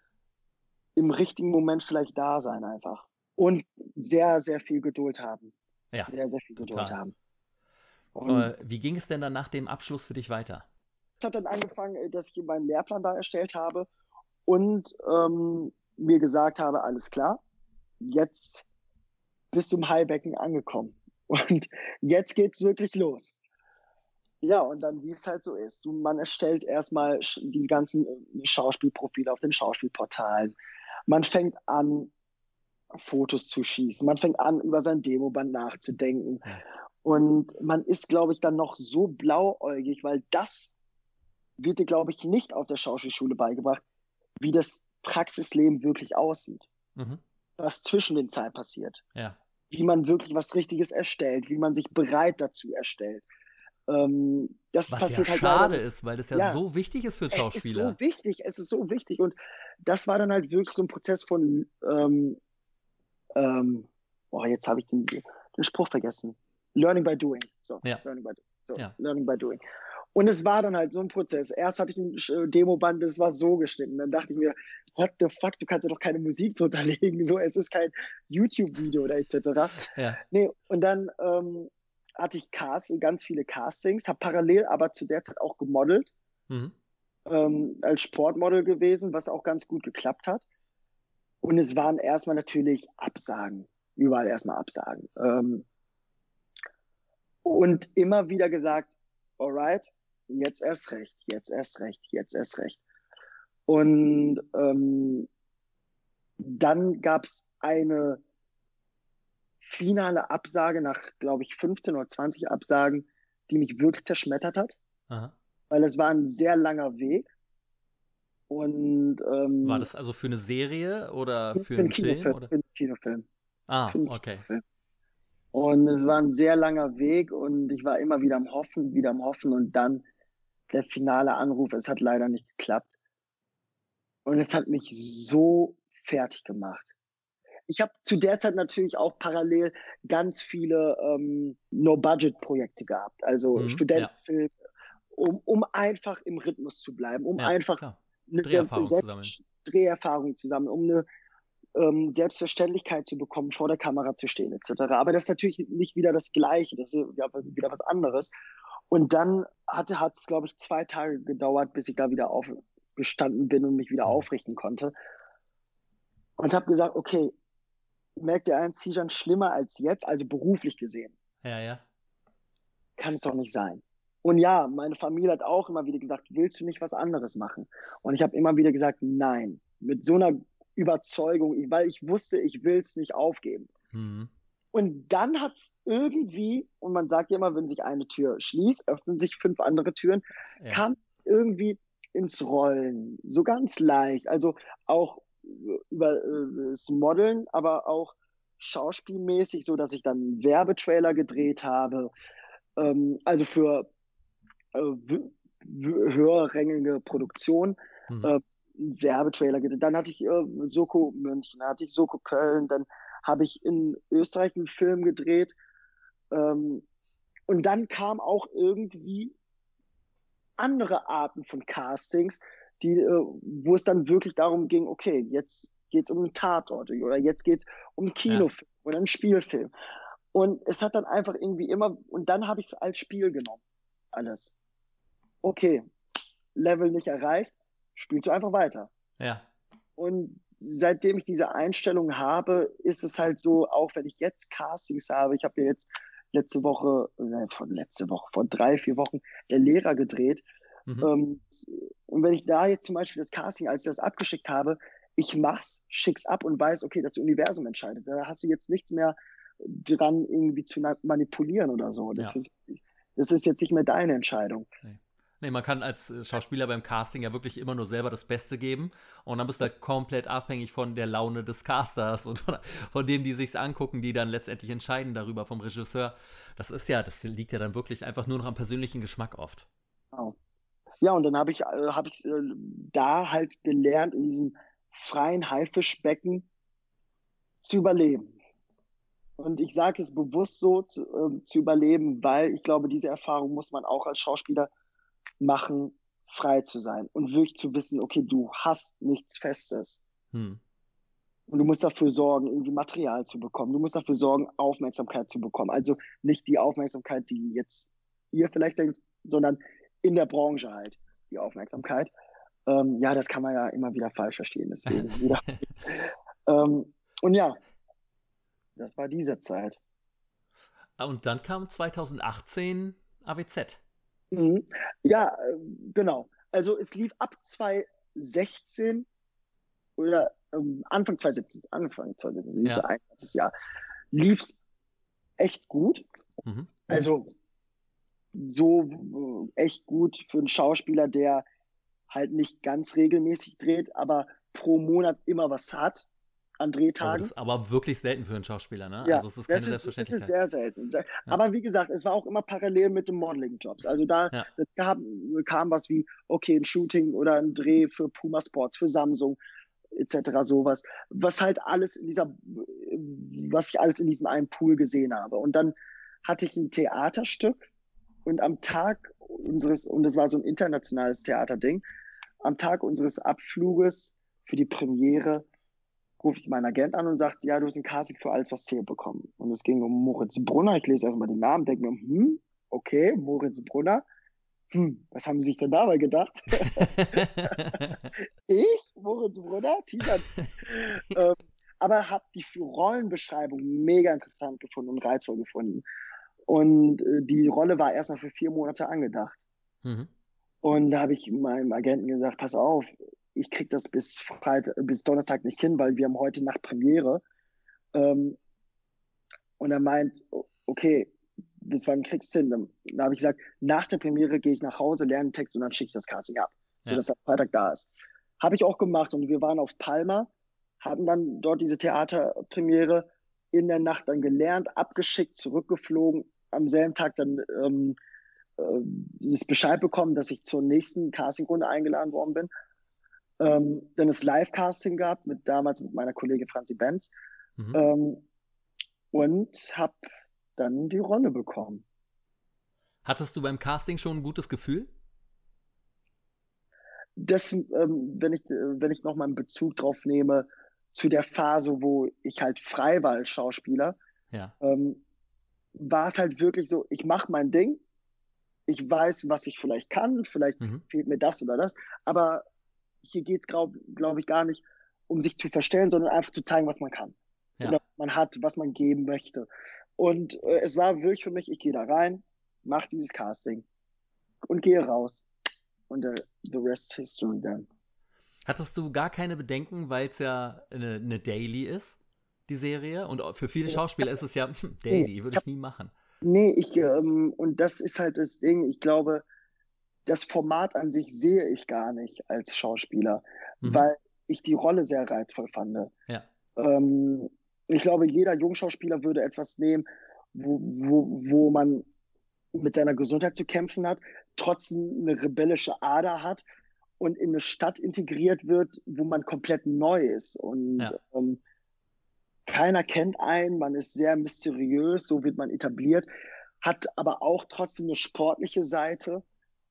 im richtigen Moment vielleicht da sein einfach. Und sehr, sehr viel Geduld haben. Ja. Sehr, sehr viel Geduld total. haben. Und wie ging es denn dann nach dem Abschluss für dich weiter? Es hat dann angefangen, äh, dass ich meinen Lehrplan da erstellt habe und ähm, mir gesagt habe, alles klar, jetzt bist du im Highbecken angekommen. Und jetzt geht's wirklich los. Ja, und dann, wie es halt so ist, man erstellt erstmal die ganzen äh, Schauspielprofile auf den Schauspielportalen. Man fängt an, Fotos zu schießen. Man fängt an, über sein Demoband nachzudenken. Und man ist, glaube ich, dann noch so blauäugig, weil das wird dir, glaube ich, nicht auf der Schauspielschule beigebracht, wie das Praxisleben wirklich aussieht. Mhm. Was zwischen den Zeilen passiert. Ja. Wie man wirklich was Richtiges erstellt, wie man sich bereit dazu erstellt. Ähm, das Was passiert ja halt schade leider. ist, weil das ja, ja, so wichtig ist für Schauspieler. Es ist so wichtig, es ist so wichtig. Und das war dann halt wirklich so ein Prozess von, ähm, ähm, oh, jetzt habe ich den, den Spruch vergessen. Learning by doing. So, ja. learning, by, so ja. learning by doing. Und es war dann halt so ein Prozess. Erst hatte ich ein äh, Demoband, das war so geschnitten. Dann dachte ich mir, what the fuck, du kannst ja doch keine Musik drunter legen. So, es ist kein YouTube-Video oder etc. Ja. Nee, und dann ähm, hatte ich Cast, ganz viele Castings, habe parallel aber zu der Zeit auch gemodelt, mhm. ähm, als Sportmodel gewesen, was auch ganz gut geklappt hat. Und es waren erstmal natürlich Absagen, überall erstmal Absagen. Ähm, und immer wieder gesagt, alright, jetzt erst recht, jetzt erst recht, jetzt erst recht. Und ähm, dann gab es eine finale Absage nach, glaube ich, 15 oder 20 Absagen, die mich wirklich zerschmettert hat. Aha. Weil es war ein sehr langer Weg. Und ähm, war das also für eine Serie oder für, für einen Kinofilm? Film, oder? Für einen Kinofilm. Ah, einen okay. Kinofilm. Und es war ein sehr langer Weg und ich war immer wieder am Hoffen, wieder am Hoffen und dann der finale Anruf, es hat leider nicht geklappt. Und es hat mich so fertig gemacht ich habe zu der Zeit natürlich auch parallel ganz viele ähm, No-Budget-Projekte gehabt, also mhm, Studentenfilme, ja. um, um einfach im Rhythmus zu bleiben, um ja, einfach klar. eine Dreherfahrung, Selbst zu Dreherfahrung zu sammeln, um eine ähm, Selbstverständlichkeit zu bekommen, vor der Kamera zu stehen, etc. Aber das ist natürlich nicht wieder das Gleiche, das ist ja wieder was anderes. Und dann hat es, glaube ich, zwei Tage gedauert, bis ich da wieder aufgestanden bin und mich wieder mhm. aufrichten konnte. Und habe gesagt, okay, merkt ihr eins, Tijan, schlimmer als jetzt, also beruflich gesehen. Ja, ja. Kann es doch nicht sein. Und ja, meine Familie hat auch immer wieder gesagt, willst du nicht was anderes machen? Und ich habe immer wieder gesagt, nein. Mit so einer Überzeugung, weil ich wusste, ich will es nicht aufgeben. Mhm. Und dann hat es irgendwie, und man sagt ja immer, wenn sich eine Tür schließt, öffnen sich fünf andere Türen, Ja. kam irgendwie ins Rollen, so ganz leicht. Also auch über äh, das Modeln, aber auch schauspielmäßig, so dass ich dann Werbetrailer gedreht habe. Ähm, also für äh, höherrangige Produktion Mhm. äh, Werbetrailer gedreht. Dann hatte ich äh, Soko München, dann hatte ich Soko Köln, dann habe ich in Österreich einen Film gedreht. Ähm, und dann kam auch irgendwie andere Arten von Castings, die, äh, wo es dann wirklich darum ging, okay, jetzt geht es um einen Tatort oder jetzt geht es um einen Kinofilm oder einen Spielfilm. Und es hat dann einfach irgendwie immer, und dann habe ich es als Spiel genommen. Alles. Okay, Level nicht erreicht, spielst du einfach weiter. Ja. Und seitdem ich diese Einstellung habe, ist es halt so, auch wenn ich jetzt Castings habe, ich habe ja jetzt letzte Woche, äh, von letzte Woche, vor drei, vier Wochen, der Lehrer gedreht. Mhm. Ähm, und wenn ich da jetzt zum Beispiel das Casting, als ich das abgeschickt habe, ich mach's, schick's ab und weiß, okay, das Universum entscheidet. Da hast du jetzt nichts mehr dran, irgendwie zu manipulieren oder so. Das, Ja. ist, das ist jetzt nicht mehr deine Entscheidung. Nee, man kann als äh, Schauspieler beim Casting ja wirklich immer nur selber das Beste geben und dann bist du halt komplett abhängig von der Laune des Casters und von, von denen, die sich's angucken, die dann letztendlich entscheiden darüber vom Regisseur. Das ist ja, das liegt ja dann wirklich einfach nur noch am persönlichen Geschmack oft. Ja, und dann habe ich, äh, hab ich äh, da halt gelernt, in diesem freien Haifischbecken zu überleben. Und ich sage es bewusst so, zu, ähm, zu überleben, weil ich glaube, diese Erfahrung muss man auch als Schauspieler machen, frei zu sein und wirklich zu wissen, okay, du hast nichts Festes. Hm. Und du musst dafür sorgen, irgendwie Material zu bekommen. Du musst dafür sorgen, Aufmerksamkeit zu bekommen. Also nicht die Aufmerksamkeit, die jetzt ihr vielleicht denkt, sondern in der Branche halt die Aufmerksamkeit. Ähm, ja, das kann man ja immer wieder falsch verstehen. Deswegen wieder. ähm, und ja, das war diese Zeit. Und dann kam 2018 AWZ. Mhm. Ja, äh, genau. Also es lief ab 2016 oder ähm, Anfang 2017, Anfang 2017, Ja. ganzes Jahr, lief es echt gut. Mhm. Also so äh, echt gut für einen Schauspieler, der halt nicht ganz regelmäßig dreht, aber pro Monat immer was hat an Drehtagen. das ist aber wirklich selten für einen Schauspieler, ne? Ja, also es ist keine das ist, das Selbstverständlichkeit. ist sehr selten. Aber wie gesagt, es war auch immer parallel mit den Modeling-Jobs. Also da Ja. das kam, kam was wie, okay, ein Shooting oder ein Dreh für Puma Sports, für Samsung etc. sowas, was halt alles in dieser, was ich alles in diesem einen Pool gesehen habe. Und dann hatte ich ein Theaterstück und am Tag unseres, und das war so ein internationales Theaterding, am Tag unseres Abfluges für die Premiere rufe ich meinen Agent an und sagt, ja, du hast ein Casting für alles, was zählt bekommen. Und es ging um Moritz Brunner. Ich lese erstmal den Namen, denke mir, hm, okay, Moritz Brunner. Hm, was haben Sie sich denn dabei gedacht? ich, Moritz Brunner, Teaser. ähm, aber habe die Rollenbeschreibung mega interessant gefunden und reizvoll gefunden. Und äh, die Rolle war erstmal für vier Monate angedacht. mhm. Und da habe ich meinem Agenten gesagt, pass auf, ich krieg das bis Freitag, bis Donnerstag nicht hin, weil wir haben heute Nacht Premiere. Ähm, und er meint, okay, bis wann kriegst du hin? Dann, dann habe ich gesagt, nach der Premiere gehe ich nach Hause, lerne den Text und dann schicke ich das Casting ab, Ja. sodass er Freitag da ist. Habe ich auch gemacht und wir waren auf Palma, hatten dann dort diese Theaterpremiere in der Nacht dann gelernt, abgeschickt, zurückgeflogen, am selben Tag dann ähm, äh, das Bescheid bekommen, dass ich zur nächsten Castingrunde eingeladen worden bin. Ähm, dann das Live-Casting gehabt, mit damals mit meiner Kollegin Franzi Benz. Mhm. Ähm, und habe dann die Rolle bekommen. Hattest du beim Casting schon ein gutes Gefühl? Das, ähm, wenn ich, wenn ich noch mal einen Bezug drauf nehme zu der Phase, wo ich halt frei war als Schauspieler, Ja. ähm, war es halt wirklich so, ich mache mein Ding, ich weiß, was ich vielleicht kann, vielleicht Mhm. fehlt mir das oder das, aber hier geht es, glaube glaub ich, gar nicht um sich zu verstellen, sondern einfach zu zeigen, was man kann. Ja. Oder was man hat, was man geben möchte. Und äh, es war wirklich für mich, ich gehe da rein, mache dieses Casting und gehe raus. Und äh, the rest history dann. Hattest du gar keine Bedenken, weil es ja eine, eine, Daily ist, die Serie? Und für viele Schauspieler ist es ja hm, Daily, würde ich, nie machen. Nee, ich, ähm, und das ist halt das Ding, ich glaube, das Format an sich sehe ich gar nicht als Schauspieler, mhm. weil ich die Rolle sehr reizvoll fand. Ja. Ähm, ich glaube, jeder Jungschauspieler würde etwas nehmen, wo, wo, wo man mit seiner Gesundheit zu kämpfen hat, trotzdem eine rebellische Ader hat und in eine Stadt integriert wird, wo man komplett neu ist. Und ja. ähm, keiner kennt einen, man ist sehr mysteriös, so wird man etabliert, hat aber auch trotzdem eine sportliche Seite.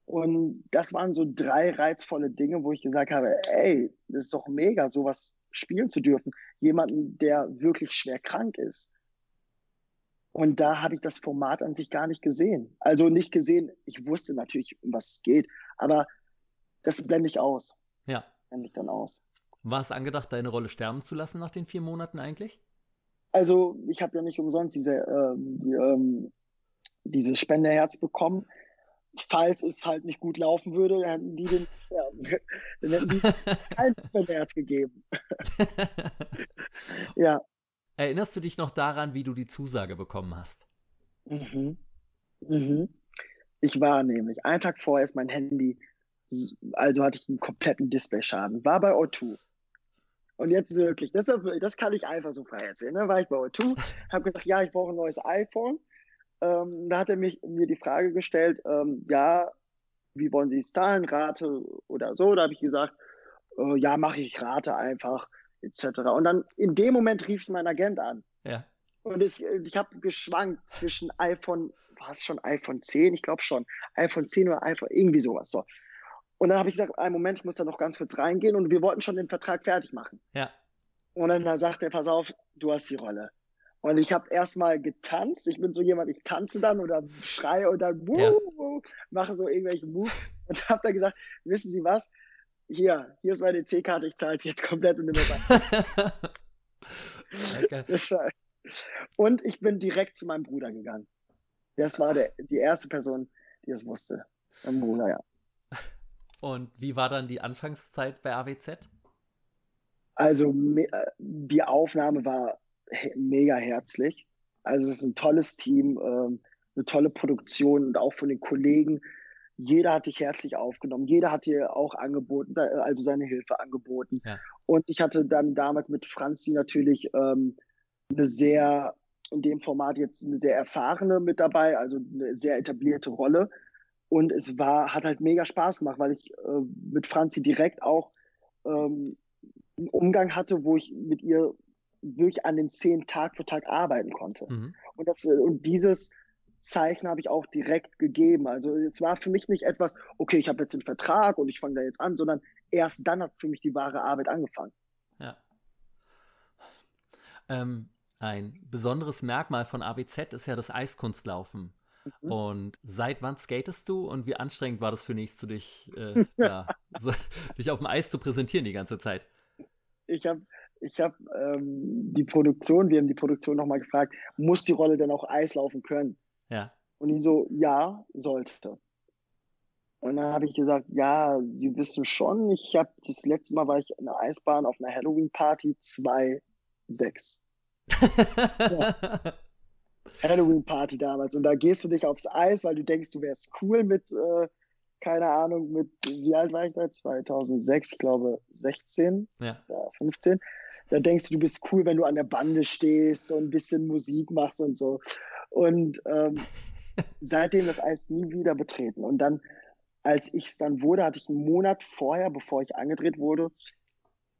Und das waren so drei reizvolle Dinge, wo ich gesagt habe, ey, das ist doch mega, sowas spielen zu dürfen. Jemanden, der wirklich schwer krank ist. Und da habe ich das Format an sich gar nicht gesehen. Also nicht gesehen, ich wusste natürlich, um was es geht, aber das blende ich aus. Ja. Blende ich dann aus. War es angedacht, deine Rolle sterben zu lassen nach den vier Monaten eigentlich? Also, ich habe ja nicht umsonst diese, äh, die, ähm, dieses Spenderherz bekommen. Falls es halt nicht gut laufen würde, hätten die den, ja, dann hätten die kein Spenderherz gegeben. ja. Erinnerst du dich noch daran, wie du die Zusage bekommen hast? Mhm. Mhm. Ich war nämlich, einen Tag vorher ist mein Handy also hatte ich einen kompletten Displayschaden. War bei O2. Und jetzt wirklich, das, das kann ich einfach so frei erzählen. Ne? War ich bei O2, habe gesagt, ja, ich brauche ein neues iPhone. Ähm, da hat er mich, mir die Frage gestellt, ähm, ja, wie wollen Sie es zahlen, Rate oder so? Da habe ich gesagt, äh, ja, mache ich Rate einfach, etc. Und dann in dem Moment rief ich meinen Agent an. Ja. Und es, ich habe geschwankt zwischen iPhone, war es schon iPhone 10? Ich glaube schon. iPhone 10 oder iPhone, irgendwie sowas. So. Und dann habe ich gesagt, einen Moment, ich muss da noch ganz kurz reingehen und wir wollten schon den Vertrag fertig machen. Ja. Und dann da sagt er, pass auf, du hast die Rolle. Und ich habe erstmal getanzt. Ich bin so jemand, ich tanze dann oder schreie dann wuh, ja. wuh, mache so irgendwelche Moves und habe dann gesagt, wissen Sie was? Hier, hier ist meine C-Karte, ich zahle es jetzt komplett und es an. und ich bin direkt zu meinem Bruder gegangen. Das war der, die erste Person, die es wusste. Mein Bruder, ja. Und wie war dann die Anfangszeit bei AWZ? Also die Aufnahme war mega herzlich. Also es ist ein tolles Team, ähm, eine tolle Produktion und auch von den Kollegen. Jeder hat dich herzlich aufgenommen. Jeder hat dir auch angeboten, also seine Hilfe angeboten. Ja. Und ich hatte dann damals mit Franzi natürlich ähm, eine sehr, in dem Format jetzt eine sehr erfahrene mit dabei, also eine sehr etablierte Rolle. Und es war, hat halt mega Spaß gemacht, weil ich äh, mit Franzi direkt auch ähm, einen Umgang hatte, wo ich mit ihr wirklich an den Szenen Tag für Tag arbeiten konnte. Mhm. Und, das, und dieses Zeichen habe ich auch direkt gegeben. Also es war für mich nicht etwas, okay, ich habe jetzt einen Vertrag und ich fange da jetzt an, sondern erst dann hat für mich die wahre Arbeit angefangen. Ja. Ähm, ein besonderes Merkmal von AWZ ist ja das Eiskunstlaufen. Mhm. Und seit wann skatest du und wie anstrengend war das für dich, zu dich, äh, ja, so, dich auf dem Eis zu präsentieren die ganze Zeit? Ich habe ich hab, ähm, die Produktion, wir haben die Produktion nochmal gefragt, muss die Rolle denn auch Eis laufen können? Ja. Und die so, ja, sollte. Und dann habe ich gesagt, ja, Sie wissen schon, ich habe das letzte Mal war ich in der Eisbahn auf einer Halloween-Party 2,6. ja. Halloween-Party damals. Und da gehst du dich aufs Eis, weil du denkst, du wärst cool mit, äh, keine Ahnung, mit, wie alt war ich da? 2006, ich glaube 16, ja. ja 15. Da denkst du, du bist cool, wenn du an der Bande stehst und ein bisschen Musik machst und so. Und ähm, seitdem das Eis nie wieder betreten. Und dann, als ich es dann wurde, hatte ich einen Monat vorher, bevor ich angedreht wurde,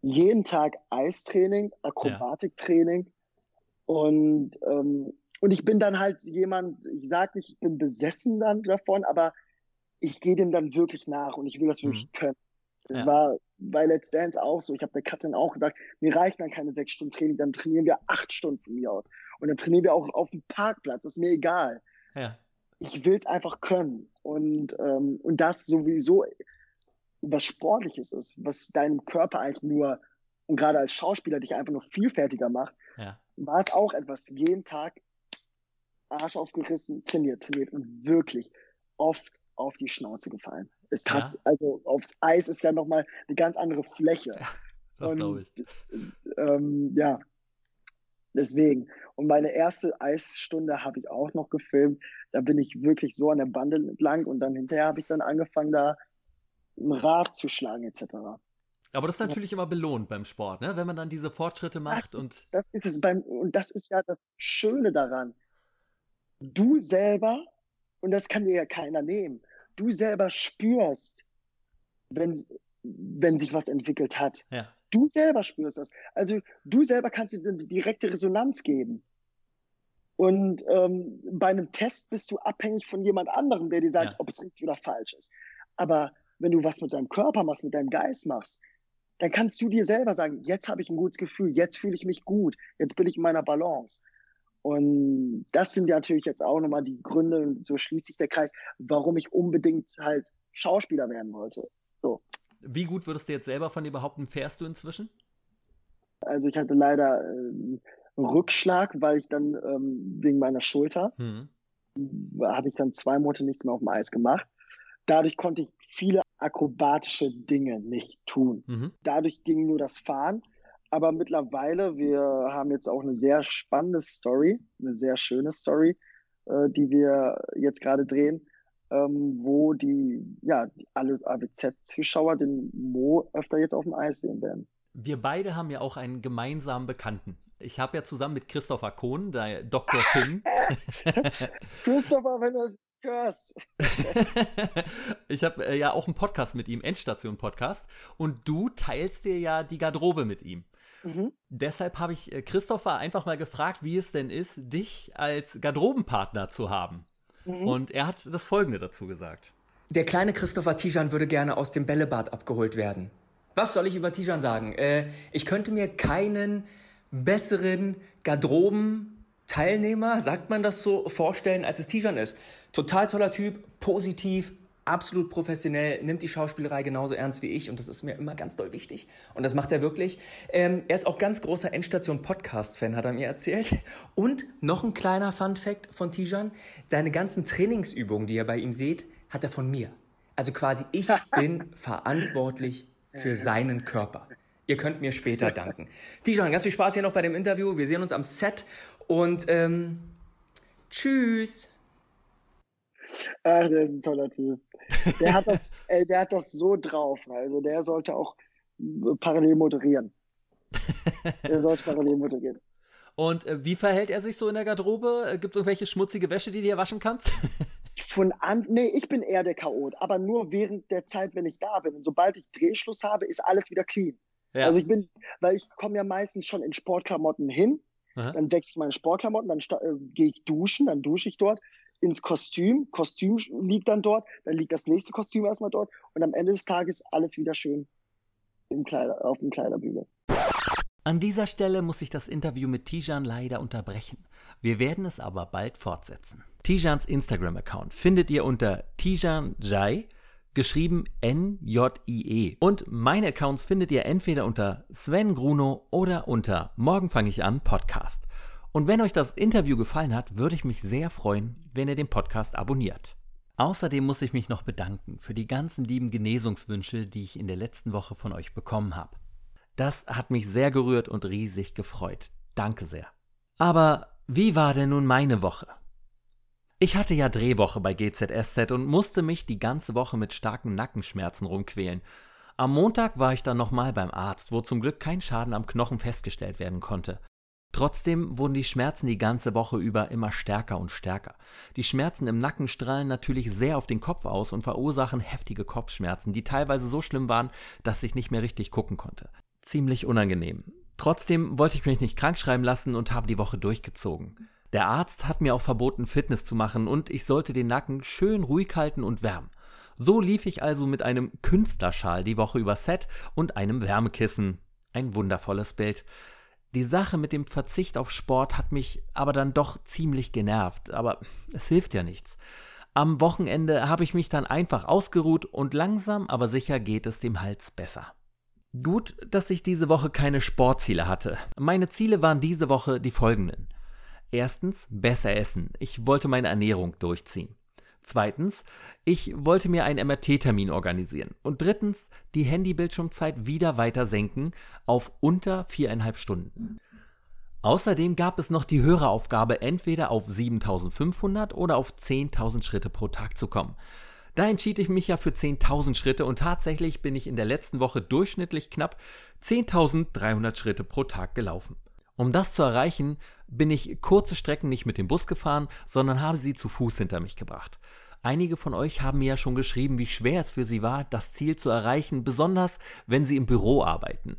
jeden Tag Eistraining, Akrobatiktraining. Ja. Und ähm, und ich bin dann halt jemand, ich sage nicht, ich bin besessen dann davon, aber ich gehe dem dann wirklich nach und ich will das wirklich mhm. können. Das ja. war bei Let's Dance auch so. Ich habe der Katrin auch gesagt, mir reichen dann keine sechs Stunden Training, dann trainieren wir acht Stunden von mir aus. Und dann trainieren wir auch auf dem Parkplatz, das ist mir egal. Ja. Ich will es einfach können. Und, ähm, und das sowieso was Sportliches ist, was deinem Körper eigentlich nur, und gerade als Schauspieler dich einfach noch vielfältiger macht, ja. war es auch etwas, jeden Tag Arsch aufgerissen, trainiert, trainiert und wirklich oft auf die Schnauze gefallen. Es hat, ja. also aufs Eis ist ja nochmal eine ganz andere Fläche. Ja, das glaube ich. Ähm, ja, deswegen. Und meine erste Eisstunde habe ich auch noch gefilmt. Da bin ich wirklich so an der Bande entlang und dann hinterher habe ich dann angefangen, da ein Rad zu schlagen etc. Aber das ist natürlich immer belohnt beim Sport, ne? wenn man dann diese Fortschritte macht. Das, und das ist es beim, und das ist ja das Schöne daran. Du selber, und das kann dir ja keiner nehmen, du selber spürst, wenn, wenn sich was entwickelt hat. Ja. Du selber spürst das. Also du selber kannst dir eine direkte Resonanz geben. Und ähm, bei einem Test bist du abhängig von jemand anderem, der dir sagt, ja. ob es richtig oder falsch ist. Aber wenn du was mit deinem Körper machst, mit deinem Geist machst, dann kannst du dir selber sagen, jetzt habe ich ein gutes Gefühl, jetzt fühle ich mich gut, jetzt bin ich in meiner Balance. Und das sind ja natürlich jetzt auch nochmal die Gründe, und so schließt sich der Kreis, warum ich unbedingt halt Schauspieler werden wollte. So. Wie gut würdest du jetzt selber von dir behaupten, fährst du inzwischen? Also ich hatte leider äh, Rückschlag, weil ich dann ähm, wegen meiner Schulter mhm. habe ich dann zwei Monate nichts mehr auf dem Eis gemacht. Dadurch konnte ich viele akrobatische Dinge nicht tun. Mhm. Dadurch ging nur das Fahren. Aber mittlerweile, wir haben jetzt auch eine sehr spannende Story, eine sehr schöne Story, äh, die wir jetzt gerade drehen, ähm, wo die, ja, alle AWZ-Zuschauer den Mo öfter jetzt auf dem Eis sehen werden. Wir beide haben ja auch einen gemeinsamen Bekannten. Ich habe ja zusammen mit Christopher Kohn, der Dr. Finn. Christopher, wenn du ich habe äh, ja auch einen Podcast mit ihm, Endstation-Podcast. Und du teilst dir ja die Garderobe mit ihm. Mhm. Deshalb habe ich äh, Christopher einfach mal gefragt, wie es denn ist, dich als Garderobenpartner zu haben. Mhm. Und er hat das Folgende dazu gesagt. Der kleine Christopher Tijan würde gerne aus dem Bällebad abgeholt werden. Was soll ich über Tijan sagen? Äh, ich könnte mir keinen besseren Garderoben-Teilnehmer, sagt man das so, vorstellen, als es Tijan ist. Total toller Typ, positiv, absolut professionell, nimmt die Schauspielerei genauso ernst wie ich und das ist mir immer ganz doll wichtig. Und das macht er wirklich. Ähm, er ist auch ganz großer Endstation-Podcast-Fan, hat er mir erzählt. Und noch ein kleiner Fun-Fact von Tijan: Seine ganzen Trainingsübungen, die ihr bei ihm seht, hat er von mir. Also quasi ich bin verantwortlich für seinen Körper. Ihr könnt mir später danken. Tijan, ganz viel Spaß hier noch bei dem Interview. Wir sehen uns am Set und ähm, tschüss. Ach, der ist ein toller Typ. Der hat das, ey, der hat das so drauf. Also der sollte auch parallel moderieren. der sollte parallel moderieren. Und äh, wie verhält er sich so in der Garderobe? Äh, Gibt es irgendwelche schmutzige Wäsche, die du dir waschen kannst? Von an, nee, ich bin eher der Chaot, aber nur während der Zeit, wenn ich da bin. Und sobald ich Drehschluss habe, ist alles wieder clean. Ja. Also ich bin, weil ich komme ja meistens schon in Sportklamotten hin, Aha. dann wechsle ich meine Sportklamotten, dann äh, gehe ich duschen, dann dusche ich dort ins Kostüm, Kostüm liegt dann dort, dann liegt das nächste Kostüm erstmal dort und am Ende des Tages alles wieder schön im Kleider, auf dem Kleiderbügel. An dieser Stelle muss ich das Interview mit Tijan leider unterbrechen. Wir werden es aber bald fortsetzen. Tijans Instagram-Account findet ihr unter Tijan Jai, geschrieben N-J-I-E. Und meine Accounts findet ihr entweder unter Sven Gruno oder unter Morgen fange ich an Podcast. Und wenn euch das Interview gefallen hat, würde ich mich sehr freuen, wenn ihr den Podcast abonniert. Außerdem muss ich mich noch bedanken für die ganzen lieben Genesungswünsche, die ich in der letzten Woche von euch bekommen habe. Das hat mich sehr gerührt und riesig gefreut. Danke sehr. Aber wie war denn nun meine Woche? Ich hatte ja Drehwoche bei GZSZ und musste mich die ganze Woche mit starken Nackenschmerzen rumquälen. Am Montag war ich dann nochmal beim Arzt, wo zum Glück kein Schaden am Knochen festgestellt werden konnte. Trotzdem wurden die Schmerzen die ganze Woche über immer stärker und stärker. Die Schmerzen im Nacken strahlen natürlich sehr auf den Kopf aus und verursachen heftige Kopfschmerzen, die teilweise so schlimm waren, dass ich nicht mehr richtig gucken konnte ziemlich unangenehm. Trotzdem wollte ich mich nicht krank schreiben lassen und habe die Woche durchgezogen. Der Arzt hat mir auch verboten, Fitness zu machen und ich sollte den Nacken schön ruhig halten und wärmen. So lief ich also mit einem Künstlerschal die Woche über Set und einem Wärmekissen. Ein wundervolles Bild. Die Sache mit dem Verzicht auf Sport hat mich aber dann doch ziemlich genervt, aber es hilft ja nichts. Am Wochenende habe ich mich dann einfach ausgeruht und langsam aber sicher geht es dem Hals besser. Gut, dass ich diese Woche keine Sportziele hatte. Meine Ziele waren diese Woche die folgenden. Erstens, besser essen. Ich wollte meine Ernährung durchziehen. Zweitens, ich wollte mir einen MRT-Termin organisieren. Und drittens, die Handybildschirmzeit wieder weiter senken auf unter viereinhalb Stunden. Außerdem gab es noch die Höreraufgabe, entweder auf 7500 oder auf 10.000 Schritte pro Tag zu kommen. Da entschied ich mich ja für 10.000 Schritte und tatsächlich bin ich in der letzten Woche durchschnittlich knapp 10.300 Schritte pro Tag gelaufen. Um das zu erreichen, bin ich kurze Strecken nicht mit dem Bus gefahren, sondern habe sie zu Fuß hinter mich gebracht. Einige von euch haben mir ja schon geschrieben, wie schwer es für sie war, das Ziel zu erreichen, besonders wenn sie im Büro arbeiten.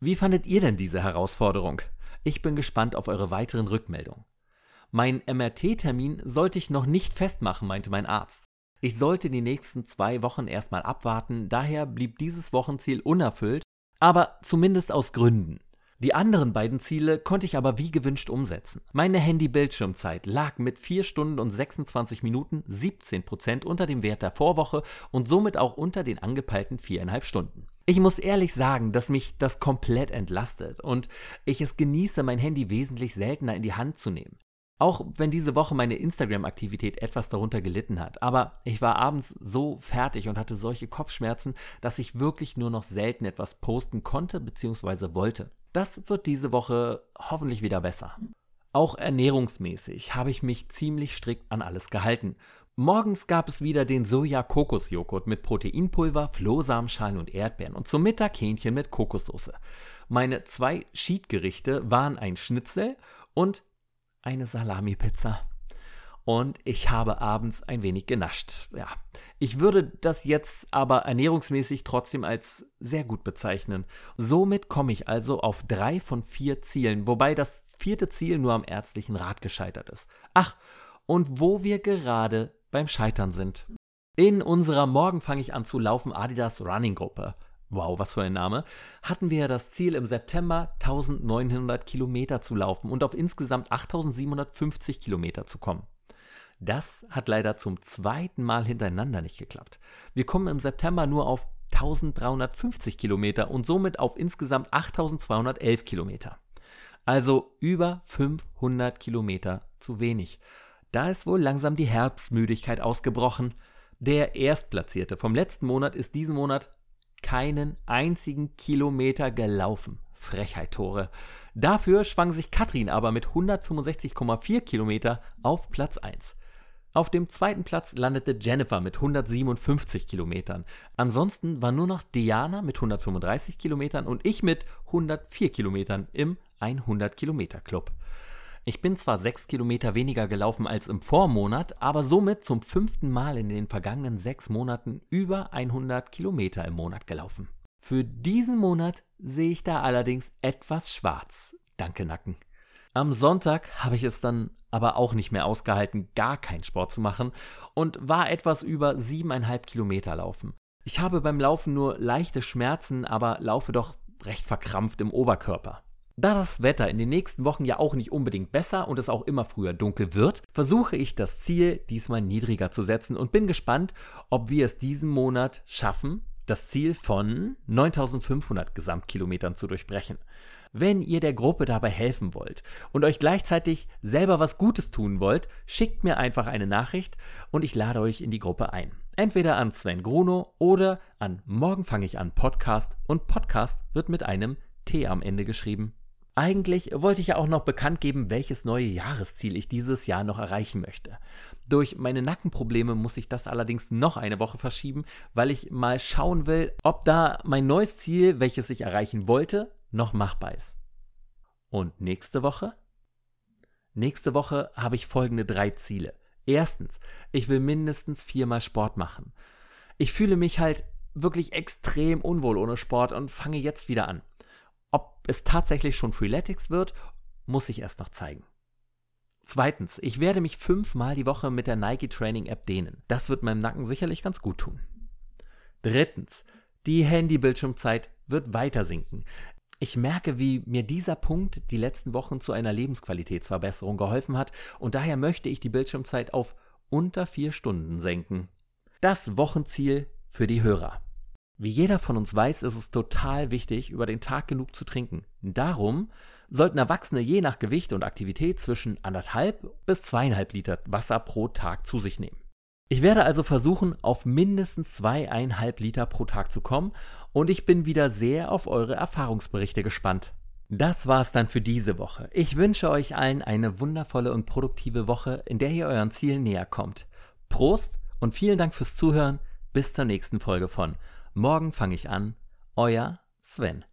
Wie fandet ihr denn diese Herausforderung? Ich bin gespannt auf eure weiteren Rückmeldungen. Mein MRT-Termin sollte ich noch nicht festmachen, meinte mein Arzt. Ich sollte die nächsten zwei Wochen erstmal abwarten, daher blieb dieses Wochenziel unerfüllt, aber zumindest aus Gründen. Die anderen beiden Ziele konnte ich aber wie gewünscht umsetzen. Meine Handy-Bildschirmzeit lag mit 4 Stunden und 26 Minuten 17 Prozent unter dem Wert der Vorwoche und somit auch unter den angepeilten viereinhalb Stunden. Ich muss ehrlich sagen, dass mich das komplett entlastet und ich es genieße, mein Handy wesentlich seltener in die Hand zu nehmen. Auch wenn diese Woche meine Instagram-Aktivität etwas darunter gelitten hat. Aber ich war abends so fertig und hatte solche Kopfschmerzen, dass ich wirklich nur noch selten etwas posten konnte bzw. wollte. Das wird diese Woche hoffentlich wieder besser. Auch ernährungsmäßig habe ich mich ziemlich strikt an alles gehalten. Morgens gab es wieder den Soja-Kokos-Joghurt mit Proteinpulver, Flohsamenschalen und Erdbeeren und zum Mittag Hähnchen mit Kokossoße. Meine zwei Cheat-Gerichte waren ein Schnitzel und eine Salami-Pizza. Und ich habe abends ein wenig genascht. Ja, ich würde das jetzt aber ernährungsmäßig trotzdem als sehr gut bezeichnen. Somit komme ich also auf drei von vier Zielen, wobei das vierte Ziel nur am ärztlichen Rat gescheitert ist. Ach, und wo wir gerade beim Scheitern sind. In unserer Morgen fange ich an zu laufen Adidas Running Gruppe wow, was für ein Name, hatten wir ja das Ziel, im September 1900 Kilometer zu laufen und auf insgesamt 8750 Kilometer zu kommen. Das hat leider zum zweiten Mal hintereinander nicht geklappt. Wir kommen im September nur auf 1350 Kilometer und somit auf insgesamt 8211 Kilometer. Also über 500 Kilometer zu wenig. Da ist wohl langsam die Herbstmüdigkeit ausgebrochen. Der Erstplatzierte vom letzten Monat ist diesen Monat keinen einzigen Kilometer gelaufen. Frechheit, Tore. Dafür schwang sich Katrin aber mit 165,4 Kilometer auf Platz 1. Auf dem zweiten Platz landete Jennifer mit 157 Kilometern. Ansonsten war nur noch Diana mit 135 Kilometern und ich mit 104 Kilometern im 100 Kilometer Club. Ich bin zwar sechs Kilometer weniger gelaufen als im Vormonat, aber somit zum fünften Mal in den vergangenen sechs Monaten über 100 Kilometer im Monat gelaufen. Für diesen Monat sehe ich da allerdings etwas schwarz. Danke, Nacken. Am Sonntag habe ich es dann aber auch nicht mehr ausgehalten, gar keinen Sport zu machen und war etwas über siebeneinhalb Kilometer laufen. Ich habe beim Laufen nur leichte Schmerzen, aber laufe doch recht verkrampft im Oberkörper. Da das Wetter in den nächsten Wochen ja auch nicht unbedingt besser und es auch immer früher dunkel wird, versuche ich das Ziel diesmal niedriger zu setzen und bin gespannt, ob wir es diesen Monat schaffen, das Ziel von 9500 Gesamtkilometern zu durchbrechen. Wenn ihr der Gruppe dabei helfen wollt und euch gleichzeitig selber was Gutes tun wollt, schickt mir einfach eine Nachricht und ich lade euch in die Gruppe ein. Entweder an Sven Gruno oder an Morgen fange ich an Podcast und Podcast wird mit einem T am Ende geschrieben. Eigentlich wollte ich ja auch noch bekannt geben, welches neue Jahresziel ich dieses Jahr noch erreichen möchte. Durch meine Nackenprobleme muss ich das allerdings noch eine Woche verschieben, weil ich mal schauen will, ob da mein neues Ziel, welches ich erreichen wollte, noch machbar ist. Und nächste Woche? Nächste Woche habe ich folgende drei Ziele. Erstens, ich will mindestens viermal Sport machen. Ich fühle mich halt wirklich extrem unwohl ohne Sport und fange jetzt wieder an. Es tatsächlich schon Freeletics wird, muss ich erst noch zeigen. Zweitens, ich werde mich fünfmal die Woche mit der Nike Training App dehnen. Das wird meinem Nacken sicherlich ganz gut tun. Drittens, die Handybildschirmzeit wird weiter sinken. Ich merke, wie mir dieser Punkt die letzten Wochen zu einer Lebensqualitätsverbesserung geholfen hat und daher möchte ich die Bildschirmzeit auf unter vier Stunden senken. Das Wochenziel für die Hörer. Wie jeder von uns weiß, ist es total wichtig, über den Tag genug zu trinken. Darum sollten Erwachsene je nach Gewicht und Aktivität zwischen anderthalb bis zweieinhalb Liter Wasser pro Tag zu sich nehmen. Ich werde also versuchen, auf mindestens zweieinhalb Liter pro Tag zu kommen und ich bin wieder sehr auf eure Erfahrungsberichte gespannt. Das war's dann für diese Woche. Ich wünsche euch allen eine wundervolle und produktive Woche, in der ihr euren Zielen näher kommt. Prost und vielen Dank fürs Zuhören. Bis zur nächsten Folge von Morgen fange ich an. Euer Sven.